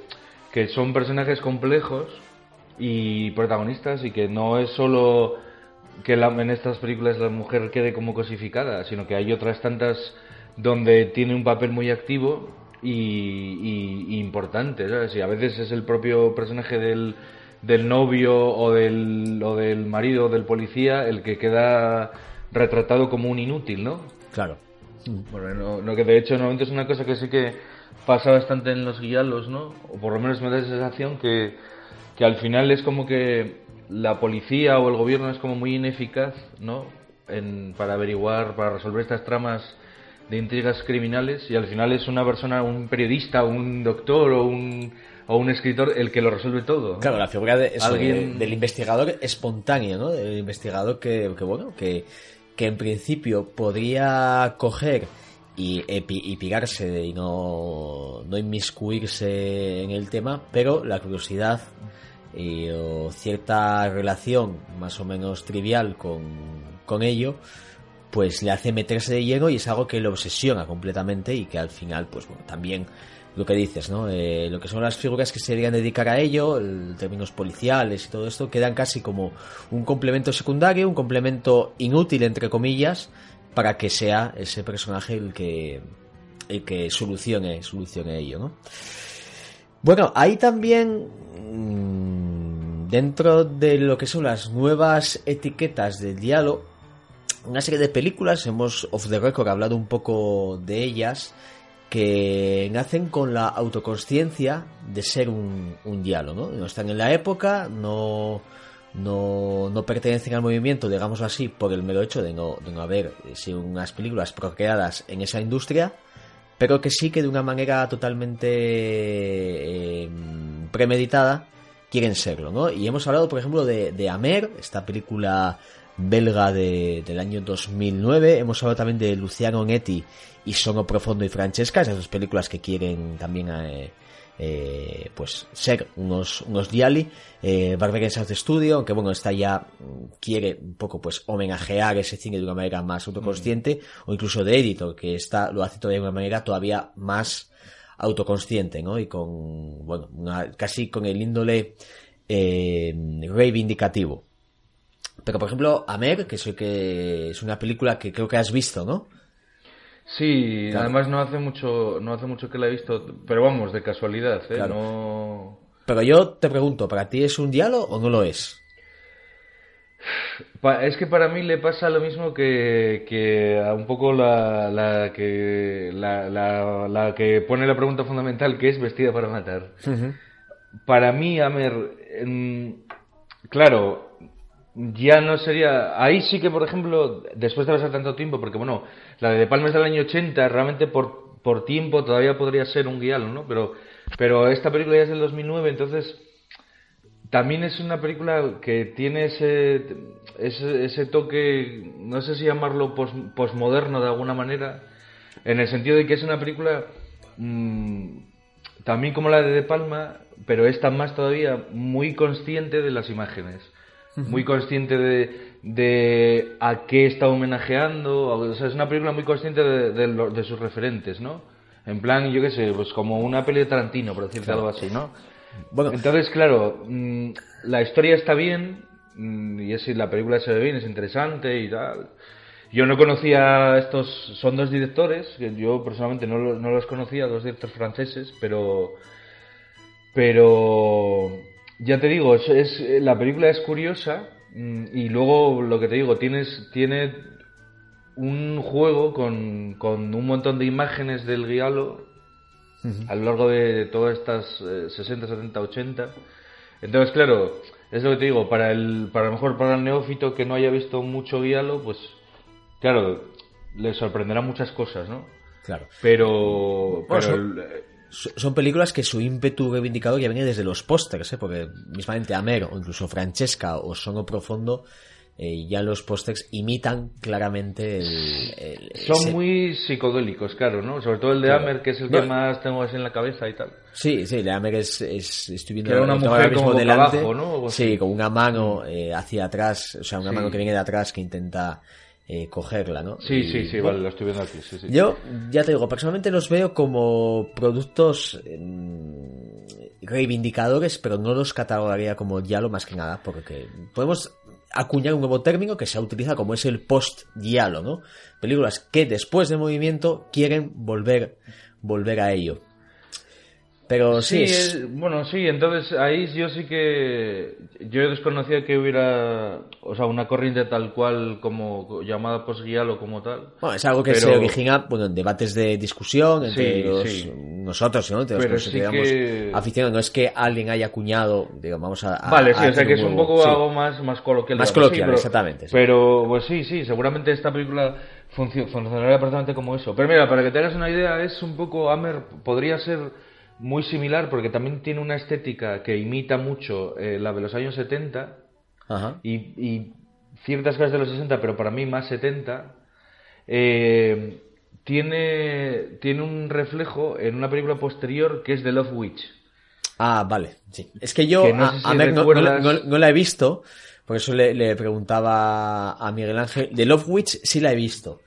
que son personajes complejos y protagonistas y que no es solo que en estas películas la mujer quede como cosificada, sino que hay otras tantas donde tiene un papel muy activo y, importante, ¿sabes? Y a veces es el propio personaje del, del novio o del, o del marido o del policía el que queda retratado como un inútil, ¿no? Claro. Bueno, no, que de hecho normalmente es una cosa que sí que pasa bastante en los guialos, ¿no? O por lo menos me da esa sensación que, que al final es como que la policía o el gobierno es como muy ineficaz, ¿no? En, para averiguar, para resolver estas tramas de intrigas criminales y al final es una persona, un periodista, un doctor o un, o un escritor el que lo resuelve todo. Claro, la figura de, del investigador espontáneo, ¿no? Del investigador que, que bueno, que, que en principio podría coger y, y pigarse y no, no inmiscuirse en el tema, pero la curiosidad y, o cierta relación más o menos trivial con, con ello, pues le hace meterse de lleno y es algo que lo obsesiona completamente y que al final, pues bueno, también lo que dices, ¿no? Eh, lo que son las figuras que se deberían dedicar a ello, el, términos policiales y todo esto, quedan casi como un complemento secundario, un complemento inútil, entre comillas, para que sea ese personaje el que, el que solucione, solucione ello, ¿no? Bueno, hay también mm, dentro de lo que son las nuevas etiquetas del diálogo, una serie de películas, hemos off the record hablado un poco de ellas, que nacen con la autoconsciencia de ser un, diálogo, ¿no? No están en la época, no, no, no pertenecen al movimiento, digamos así, por el mero hecho de no, de no haber sido unas películas procreadas en esa industria, pero que sí que de una manera totalmente em, premeditada quieren serlo, ¿no? Y hemos hablado, por ejemplo, de, Amer, esta película belga de, del año 2009. Hemos hablado también de Luciano Netti y Sono Profondo y Francesca, esas dos películas que quieren también eh, eh, pues ser unos, unos diali. Eh, Barbarian South Studio, aunque bueno, esta ya quiere un poco pues homenajear ese cine de una manera más autoconsciente, o incluso de Editor, que esta lo hace todavía de una manera todavía más autoconsciente, ¿no? Y con, bueno, casi con el índole eh, reivindicativo. Pero por ejemplo, Amer, que soy que es una película que creo que has visto, ¿no? Sí, además no hace mucho, no hace mucho que la he visto, pero vamos, de casualidad, ¿eh? No... Pero yo te pregunto, ¿para ti es un diálogo o no lo es? Es que para mí le pasa lo mismo que, que a un poco la, la que la, la, que pone la pregunta fundamental, que es vestida para matar. Para mí, Amer, claro, ya no sería. Ahí sí que, por ejemplo, después de pasar tanto tiempo, porque bueno, la de De Palma es del año 80, realmente por, por tiempo todavía podría ser un guial, ¿no? Pero, pero esta película ya es del 2009, entonces también es una película que tiene ese, ese, toque, no sé si llamarlo posmoderno de alguna manera, en el sentido de que es una película mm, también como la de De Palma, pero esta más todavía muy consciente de las imágenes muy consciente de, de, a qué está homenajeando, o sea, es una película muy consciente de, de, sus referentes, ¿no? En plan, yo qué sé, pues como una peli de Tarantino, por decirte algo así, ¿no? Bueno, entonces, claro, mm, la historia está bien, mm, y es, la película se ve bien, es interesante y tal. Yo no conocía estos, son dos directores, que yo personalmente no, no los conocía, dos directores franceses, pero, pero ya te digo, es, eh, la película es curiosa mm, y luego lo que te digo, tienes, tiene un juego con, con un montón de imágenes del guialo a lo largo de todas estas 60, 70, 80. Entonces, claro, es lo que te digo, para el, para lo mejor para el neófito que no haya visto mucho guialo, pues claro, le sorprenderá muchas cosas, ¿no? Claro. Pero, pero son películas que su ímpetu reivindicador ya viene desde los pósters, ¿eh? porque mismamente Amer o incluso Francesca o Sono Profundo eh, ya los pósters imitan claramente el... Son muy psicodélicos, claro, ¿no? Sobre todo el de Amer, que es el que más tengo así en la cabeza y tal. Sí, sí, el de Amer es, estoy viendo una mujer como delante, ¿no? Sí, con una mano eh, hacia atrás, o sea, una mano que viene de atrás que intenta eh, cogerla, ¿no? Sí, sí, sí, vale, lo estoy viendo aquí. Sí, sí. Yo, ya te digo, personalmente los veo como productos em, reivindicadores, pero no los catalogaría como lo más que nada, porque podemos acuñar un nuevo término que se ha utilizado como es el post-dialo, ¿no? Películas que después del movimiento quieren volver, volver a ello. Pero sí, bueno, sí, entonces ahí yo sí que yo desconocía que hubiera, o sea, una corriente tal cual como llamada posguial o como tal. Bueno, es algo que se origina, bueno, en debates de discusión entre nosotros, ¿no? Entre los que aficionados. No es que alguien haya acuñado, digamos, vamos a... vale, sí, o sea que es un poco algo más, más coloquial. Más coloquial, exactamente. Pero, pues sí, sí, seguramente esta película funcionaría perfectamente como eso. Pero mira, para que te hagas una idea, es un poco, Hammer podría ser muy similar porque también tiene una estética que imita mucho eh, la de los años 70 Y, ciertas cosas de los 60, pero para mí más 70. Eh, tiene, tiene un reflejo en una película posterior que es The Love Witch. Ah, vale, sí. Es que yo no, no, la he visto, por eso le, le, preguntaba a Miguel Ángel. The Love Witch sí la he visto.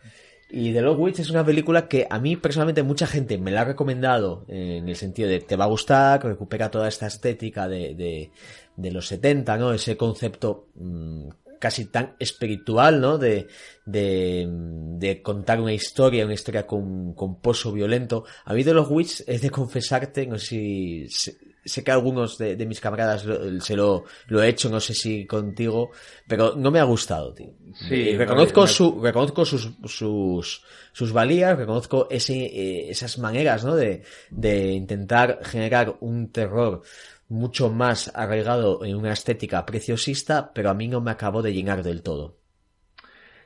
Y The Lost Witch es una película que a mí personalmente mucha gente me la ha recomendado en el sentido de te va a gustar, que recupera toda esta estética de, de, de los 70, ¿no? Ese concepto mmm, casi tan espiritual, ¿no? De, de, de, contar una historia, una historia con, con pozo violento. A mí de los Witch es de confesarte, no sé si, sé que algunos de, de mis camaradas se lo, lo he hecho, no sé si contigo, pero no me ha gustado, tío. Sí, reconozco su, reconozco sus, sus, sus valías, reconozco ese, eh, esas maneras, ¿no? De, de intentar generar un terror mucho más arraigado en una estética preciosista, pero a mí no me acabó de llenar del todo.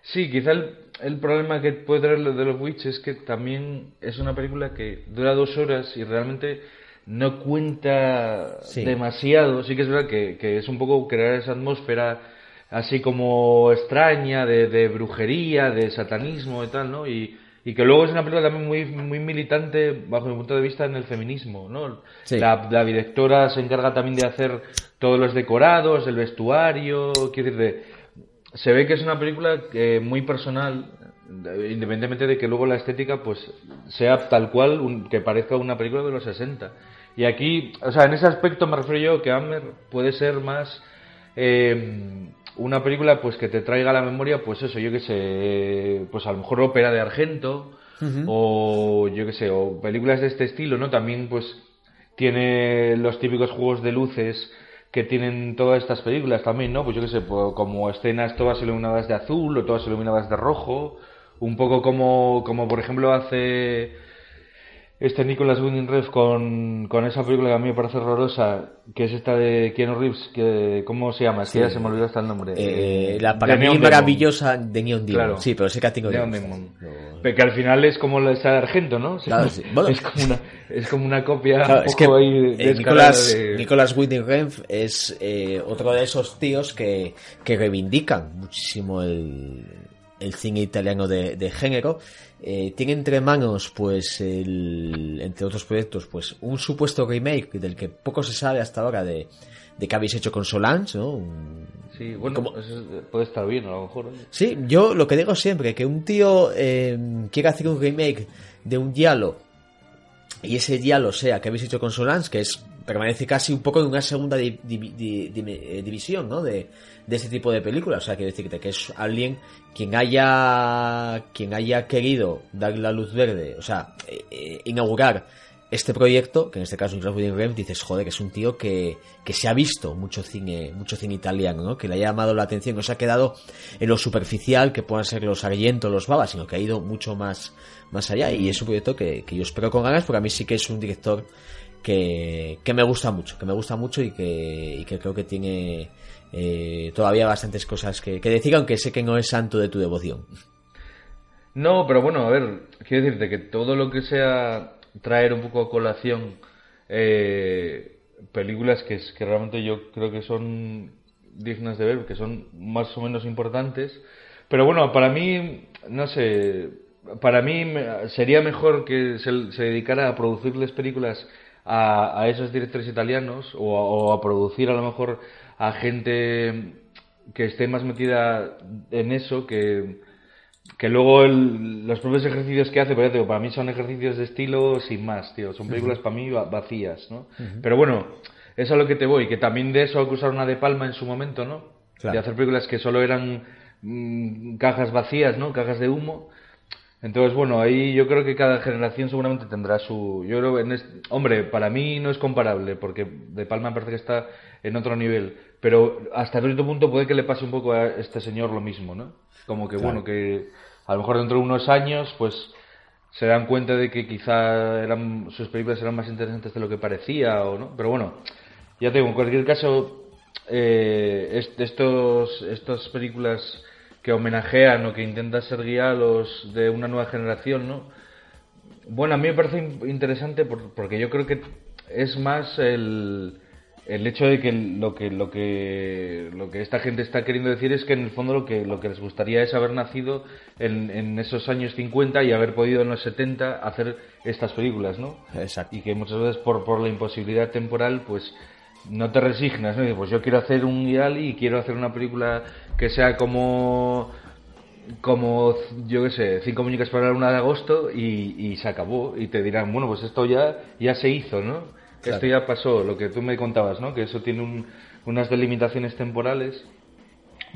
Sí, quizá el, problema que puede tener de los Witch es que también es una película que dura dos horas y realmente no cuenta demasiado. Sí que es verdad que, que, es un poco crear esa atmósfera así como extraña de, de brujería, de satanismo y tal, ¿no? Y, y que luego es una película también muy, muy militante bajo mi punto de vista en el feminismo, ¿no? La, directora se encarga también de hacer todos los decorados, el vestuario, quiero decir, se ve que es una película eh, muy personal, independientemente de que luego la estética pues sea tal cual que parezca una película de los 60. Y aquí, o sea, en ese aspecto me refiero yo que Hammer puede ser más eh, una película pues que te traiga a la memoria, pues eso, yo que sé, pues a lo mejor ópera de Argento, o yo que sé, o películas de este estilo, ¿no? También pues tiene los típicos juegos de luces que tienen todas estas películas también, ¿no? Pues yo que sé, pues, como escenas todas iluminadas de azul o todas iluminadas de rojo, un poco como, como por ejemplo hace este Nicolas Winding Refn con, con esa película que a mí me parece horrorosa, que es esta de Keanu Reeves, que ¿cómo se llama? Es que ya se me olvidó hasta el nombre. Eh, la para mí maravillosa de Neon Demon. Claro. Sí, pero sé que tengo Neon Demon. Pero que al final es como la de Argento, ¿no? Claro, sí. bueno. es, como una, es como una copia claro, un poco es que, ahí eh, Nicolas, de... Nicolas Winding Refn es eh, otro de esos tíos que, que reivindican muchísimo el, el cine italiano de, de género eh, tiene entre manos, pues, el, entre otros proyectos, pues, un supuesto remake del que poco se sabe hasta ahora de, de que habéis hecho con Solange, ¿no? sí, bueno, puede estar bien a lo mejor. Sí, yo lo que digo siempre, que un tío eh, quiera hacer un remake de un diálogo y ese diálogo sea que habéis hecho con Solange, que es permanece casi un poco en una segunda eh, división, ¿no? De, de este tipo de películas. O sea, quiero decirte que es alguien quien haya, quien haya querido darle la luz verde, o sea, eh, eh, inaugurar este proyecto, que en este caso Nicolas Winding dices, joder, que es un tío que, que se ha visto mucho cine, mucho cine italiano, ¿no? Que le ha llamado la atención, no se ha quedado en lo superficial que puedan ser los Argento, los Babas, sino que ha ido mucho más, más allá. Y es un proyecto que, que yo espero con ganas, porque a mí sí que es un director que, me gusta mucho, que me gusta mucho y que, creo que tiene eh, todavía bastantes cosas que, que decir, aunque sé que no es santo de tu devoción. No, pero bueno, a ver, quiero decirte que todo lo que sea traer un poco a colación eh, películas que, que realmente yo creo que son dignas de ver, que son más o menos importantes. Pero bueno, para mí, no sé, para mí sería mejor que se, dedicara a producirles películas a, a esos directores italianos o a, producir a lo mejor a gente que esté más metida en eso que, que luego los propios ejercicios que hace, pero para mí son ejercicios de estilo sin más, tío. Son películas para mí vacías, ¿no? Pero bueno, eso es a lo que te voy, que también de eso acusar una de Palma en su momento, ¿no? De hacer películas que solo eran mm, cajas vacías, ¿no? Cajas de humo. Entonces, bueno, ahí yo creo que cada generación seguramente tendrá su... Yo creo en Hombre, para mí no es comparable, porque De Palma parece que está en otro nivel, pero hasta cierto punto puede que le pase un poco a este señor lo mismo, ¿no? Como que, bueno, que a lo mejor dentro de unos años, pues se dan cuenta de que quizá eran, sus películas eran más interesantes de lo que parecía, o no. Pero bueno, ya te digo, en cualquier caso, eh, estos, estas películas que homenajean o que intentan ser guiados de una nueva generación, ¿no? Bueno, a mí me parece interesante porque yo creo que es más el, el hecho de que lo que lo que lo que esta gente está queriendo decir es que en el fondo lo que lo que les gustaría es haber nacido en, en esos años 50 y haber podido en los 70 hacer estas películas, ¿no? Exacto. Y que muchas veces por por la imposibilidad temporal, pues no te resignas, ¿no? pues yo quiero hacer un Yali y quiero hacer una película que sea como como yo qué sé, cinco muñecas para la luna de agosto y, se acabó y te dirán, bueno, pues esto ya ya se hizo, ¿no? Esto ya pasó, lo que tú me contabas, ¿no? Que eso tiene unas delimitaciones temporales,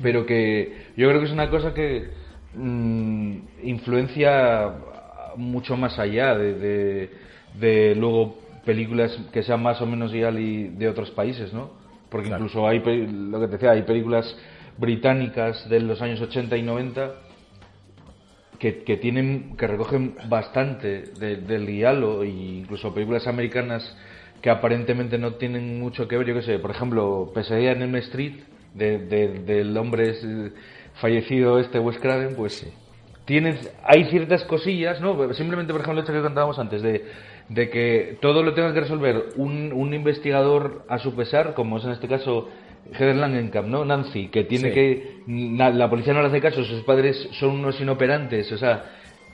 pero que yo creo que es una cosa que mm, influencia mucho más allá de, de luego películas que sean más o menos y de otros países, ¿no? Porque incluso hay, lo que te decía, hay películas británicas de los años 80 y 90 que, que tienen, que recogen bastante del diálogo e incluso películas americanas que aparentemente no tienen mucho que ver, yo qué sé, por ejemplo, Pesadilla en M Street, de, del hombre fallecido este Wes Craven, pues sí. tienes, hay ciertas cosillas, ¿no? Simplemente, por ejemplo, hecho que contábamos antes, de de que todo lo tenga que resolver un, un investigador a su pesar, como es en este caso Heather Langenkamp, ¿no? Nancy, que tiene que... La, policía no le hace caso, sus padres son unos inoperantes, o sea,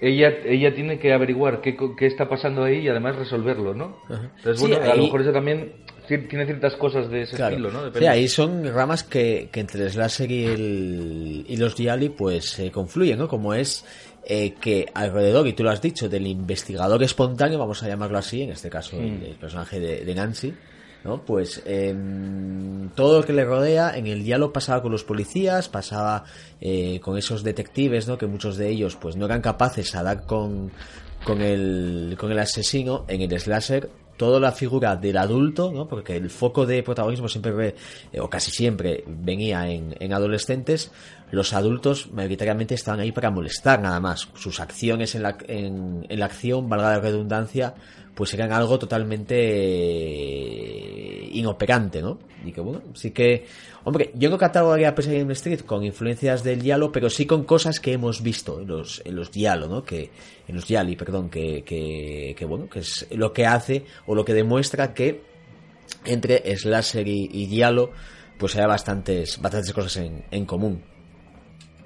ella, ella tiene que averiguar qué, qué está pasando ahí y además resolverlo, ¿no? Entonces, bueno, a lo mejor eso también tiene ciertas cosas de ese estilo, ¿no? Sí, ahí son ramas que, que entre slasher y, el, y los Diali pues se confluyen, ¿no? Como es eh, que alrededor, y tú lo has dicho, del investigador espontáneo, vamos a llamarlo así, en este caso el, mm. personaje de, Nancy, ¿no? Pues em, todo lo que le rodea, en el diálogo pasaba con los policías, pasaba eh, con esos detectives, ¿no? Que muchos de ellos pues no eran capaces a dar con, con el, con el asesino, en el slasher toda la figura del adulto, ¿no? porque el foco de protagonismo siempre, eh, o casi siempre, venía en, en, adolescentes, los adultos mayoritariamente estaban ahí para molestar nada más. Sus acciones en la, en, la acción, valga la redundancia, pues eran algo totalmente eh, inoperante, ¿no? Y que bueno, sí que, hombre, yo no catalogaría a Pesadilla Street con influencias del diálogo, pero sí con cosas que hemos visto en los, en los diálogos, ¿no? Que, en los Yali, perdón, que, que, que, bueno, que es lo que hace o lo que demuestra que entre Slasher y, y Diallo pues hay bastantes, bastantes cosas en, en común.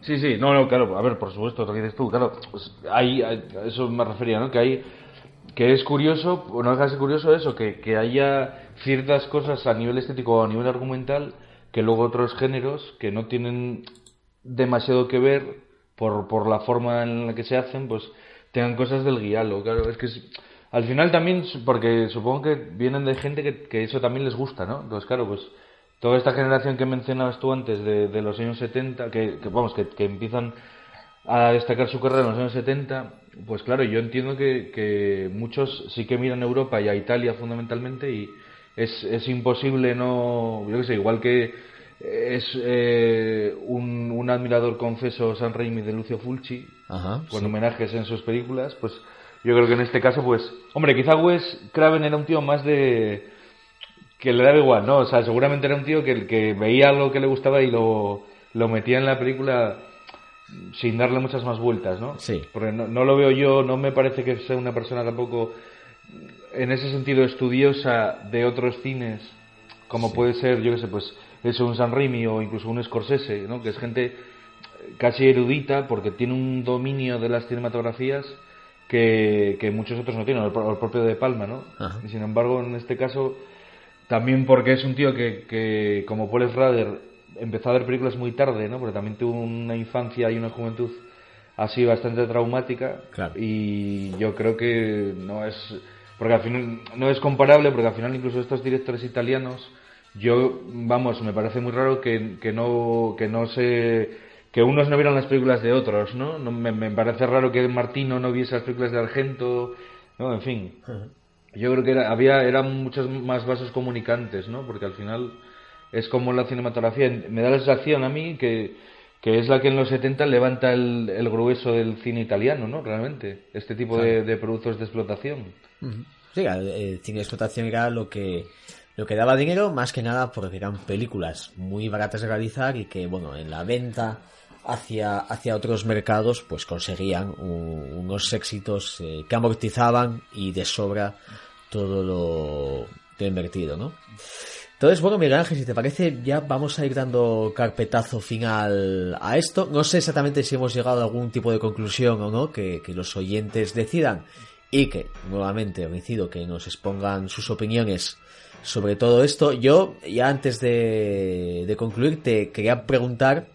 Sí, sí, no, no, claro, a ver, por supuesto, lo que dices tú, claro, pues hay, eso me refería, ¿no? Que hay, que es curioso, no deja de curioso eso, que, que haya ciertas cosas a nivel estético o a nivel argumental que luego otros géneros que no tienen demasiado que ver por, por la forma en la que se hacen, pues tengan cosas del guialo, claro, es que al final también, porque supongo que vienen de gente que, que, eso también les gusta, ¿no? Entonces, claro, pues toda esta generación que mencionabas tú antes de, de los años 70, que, que vamos, que, que, empiezan a destacar su carrera en los años 70, pues claro, yo entiendo que, que muchos sí que miran a Europa y a Italia fundamentalmente y es, es imposible no, yo qué sé, igual que es eh, un, un, admirador confeso San Raimi de Lucio Fulci, con homenajes en sus películas, pues yo creo que en este caso, pues, hombre, quizá Wes Craven era un tío más de que le daba igual, ¿no? O sea, seguramente era un tío que, que veía algo que le gustaba y lo, lo metía en la película sin darle muchas más vueltas, ¿no? Sí. Porque no, no, lo veo yo, no me parece que sea una persona tampoco en ese sentido estudiosa de otros cines, como puede ser, yo qué sé, pues eso, un San Raimi o incluso un Scorsese, ¿no? Que es gente casi erudita porque tiene un dominio de las cinematografías que, que muchos otros no tienen, el, propio de Palma, ¿no? Y sin embargo, en este caso, también porque es un tío que, que como Paul Schrader, empezó a ver películas muy tarde, ¿no? Porque también tuvo una infancia y una juventud así bastante traumática. Y yo creo que no es porque al final no es comparable porque al final incluso estos directores italianos yo vamos me parece muy raro que, que no que no se que unos no vieran las películas de otros no, no me, me, parece raro que Martino no viese las películas de Argento no en fin yo creo que había eran muchos más vasos comunicantes no porque al final es como la cinematografía me da la sensación a mí que que es la que en los 70 levanta el, el grueso del cine italiano, ¿no? Realmente, este tipo de, de, productos de explotación. Sí, el cine de explotación era lo que lo que daba dinero más que nada porque eran películas muy baratas de realizar y que, bueno, en la venta hacia, hacia otros mercados, pues conseguían unos éxitos eh, que amortizaban y de sobra todo lo, invertido, ¿no? Entonces, bueno, Miguel Ángel, si te parece, ya vamos a ir dando carpetazo final a esto. No sé exactamente si hemos llegado a algún tipo de conclusión o no, que, los oyentes decidan y que, nuevamente, coincido, que nos expongan sus opiniones sobre todo esto. Yo, ya antes de, concluir, te quería preguntar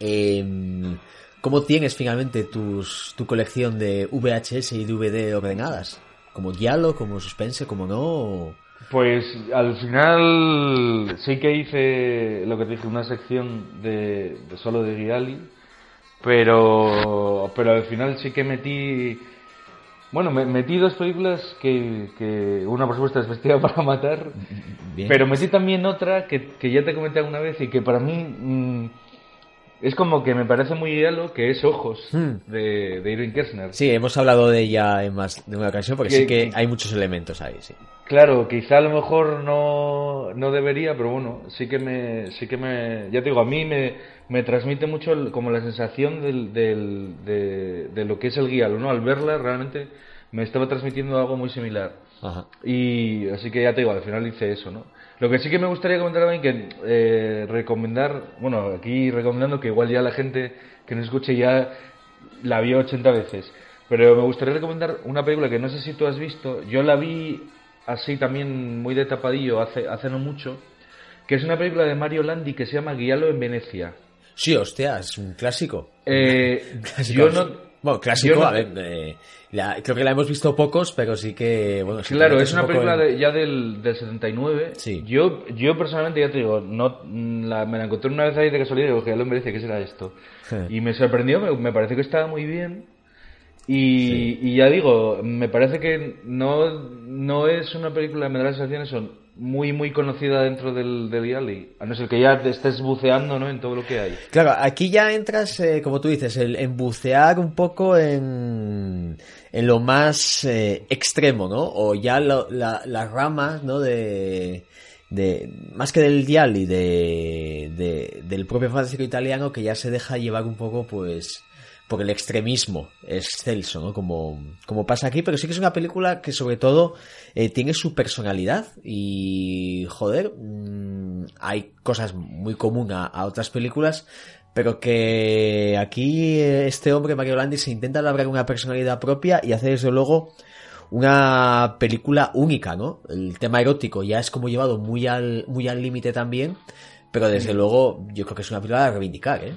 em, cómo tienes finalmente tus, tu colección de VHS y DVD ordenadas. ¿Como diálogo, como suspense, como no? Pues al final sí que hice lo que te dije, una sección de, solo de Giali, pero, pero al final sí que metí, bueno, me, metí dos películas que, que una por supuesto es Vestida para Matar, pero metí también otra que, que, ya te comenté alguna vez y que para mí... Mm, es como que me parece muy ideal que es Ojos hmm. de, de Irving Kirchner. Sí, hemos hablado de ella en más de una ocasión porque sí que hay muchos elementos ahí, sí. Claro, quizá a lo mejor no, no debería, pero bueno, sí que me, sí que me, ya te digo, a mí me, me transmite mucho como la sensación del, del, de, de, lo que es el guía, ¿no? Al verla realmente me estaba transmitiendo algo muy similar. Ajá. Y así que ya te digo, al final hice eso, ¿no? Lo que sí que me gustaría comentar también que eh, recomendar, bueno, aquí recomendando que igual ya la gente que nos escuche ya la vio 80 veces, pero me gustaría recomendar una película que no sé si tú has visto, yo la vi así también muy de tapadillo hace, hace no mucho, que es una película de Mario Landi que se llama Guialo en Venecia. Sí, hostia, es un clásico. Eh, Yo no, bueno, clásico, a ver, eh, creo que la hemos visto pocos, pero sí que, bueno, Claro, es una película ya del, del 79. Sí. Yo, yo personalmente, ya te digo, no, la, me la encontré una vez ahí de casualidad y digo, que ya lo merece, ¿qué será esto? y me sorprendió, me, me parece que estaba muy bien. Y, y, ya digo, me parece que no, no es una película, me da las sensación son muy muy conocida dentro del, del Yali, a no ser que ya estés buceando ¿no? en todo lo que hay. Claro, aquí ya entras, eh, como tú dices, el, en bucear un poco en, en lo más eh, extremo, ¿no? O ya lo, la, las ramas, ¿no? De, de más que del Diali, de, de, del propio fantástico italiano que ya se deja llevar un poco, pues por el extremismo excelso, ¿no? Como, como pasa aquí, pero sí que es una película que sobre todo eh, tiene su personalidad y, joder, mmm, hay cosas muy comunes a, a, otras películas, pero que aquí este hombre, Mario Landi, se intenta labrar una personalidad propia y hace desde luego una película única, ¿no? El tema erótico ya es como llevado muy al muy al límite también, pero desde luego yo creo que es una película a reivindicar, ¿eh?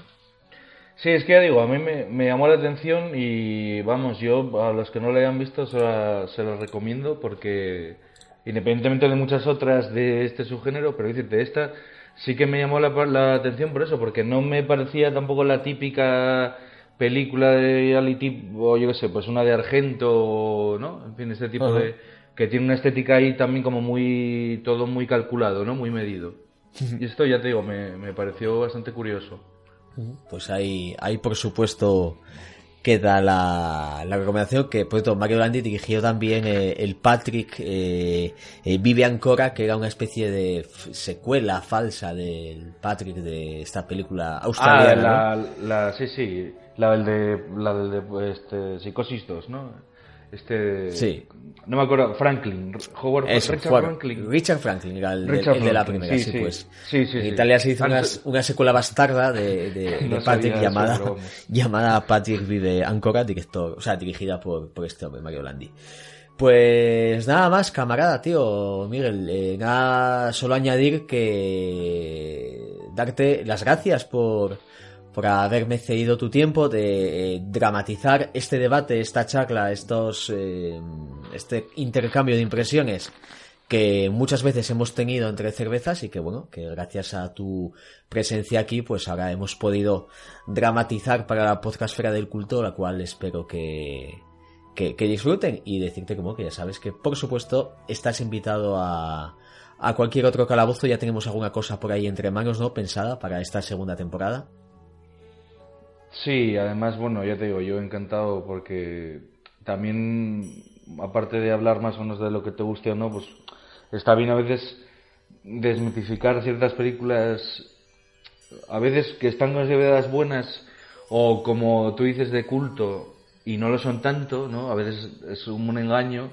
Sí, es que ya digo, a mí me, me, llamó la atención y vamos, yo a los que no la hayan visto se la, se recomiendo porque independientemente de muchas otras de este subgénero, pero decirte, esta sí que me llamó la, la, atención por eso, porque no me parecía tampoco la típica película de reality, o yo qué sé, pues una de Argento, ¿no? En fin, este tipo de... que tiene una estética ahí también como muy... todo muy calculado, ¿no? Muy medido. Y esto ya te digo, me, me pareció bastante curioso. Pues ahí, ahí por supuesto queda la, la recomendación que, por ejemplo, Mario Landi dirigió también eh, el Patrick eh, eh, Vive Ancora, que era una especie de secuela falsa del Patrick de esta película australiana. Ah, la, la, sí, sí, la del de, la del de este, Psicosis 2, ¿no? este Sí. No me acuerdo Franklin Howard Eso, Richard Franklin Richard Franklin era el, de- el de la primera, sí, sí, sí. pues. Sí, sí, en. Italia se hizo una, una secuela bastarda de, de, No de Patrick eso, llamada, llamada Patrick vive Ancora, director, o sea, dirigida por, por este hombre, Mario Landi. Pues nada más, camarada, tío, Miguel. eh, nada, solo añadir que darte las gracias por, por haberme cedido tu tiempo de eh, dramatizar este debate, esta charla, estos, eh, este intercambio de impresiones que muchas veces hemos tenido entre cervezas y que bueno, que gracias a tu presencia aquí, pues ahora hemos podido dramatizar para la podcastfera del culto, la cual espero que, que, que disfruten y decirte como que ya sabes que por supuesto estás invitado a, a cualquier otro calabozo, ya tenemos alguna cosa por ahí entre manos, ¿no? Pensada para esta segunda temporada. Sí, además, bueno, ya te digo, yo encantado porque también, aparte de hablar más o menos de lo que te guste o no, pues está bien a veces desmitificar ciertas películas, a veces que están consideradas buenas o como tú dices de culto y no lo son tanto, ¿no? A veces es un engaño.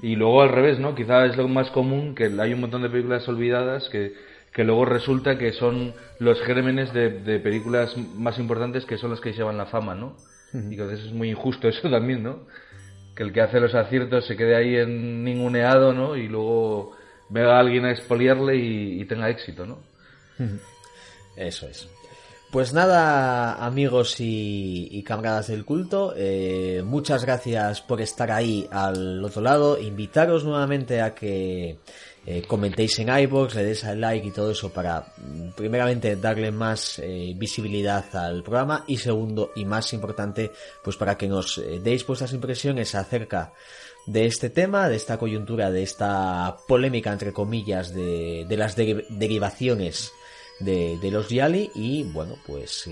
Y luego al revés, ¿no? Quizá es lo más común que hay un montón de películas olvidadas que, que luego resulta que son los gérmenes de, de películas más importantes que son las que llevan la fama, ¿no? Y veces es muy injusto eso también, ¿no? Que el que hace los aciertos se quede ahí en ninguneado, ¿no? Y luego venga alguien a expoliarle y, y tenga éxito, ¿no? Eso es. Pues nada, amigos y, y camaradas del culto, eh, muchas gracias por estar ahí al otro lado. Invitaros nuevamente a que eh, comentéis en iBox, le deis al like y todo eso para, mm, primeramente, darle más eh, visibilidad al programa y segundo y más importante, pues para que nos eh, deis vuestras impresiones acerca de este tema, de esta coyuntura, de esta polémica, entre comillas, de, de las deri- derivaciones de, de los Yali y bueno, pues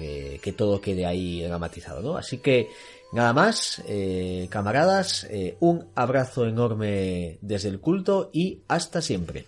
que todo quede ahí dramatizado, ¿no? Así que nada más, eh, camaradas, eh, un abrazo enorme desde el culto y hasta siempre.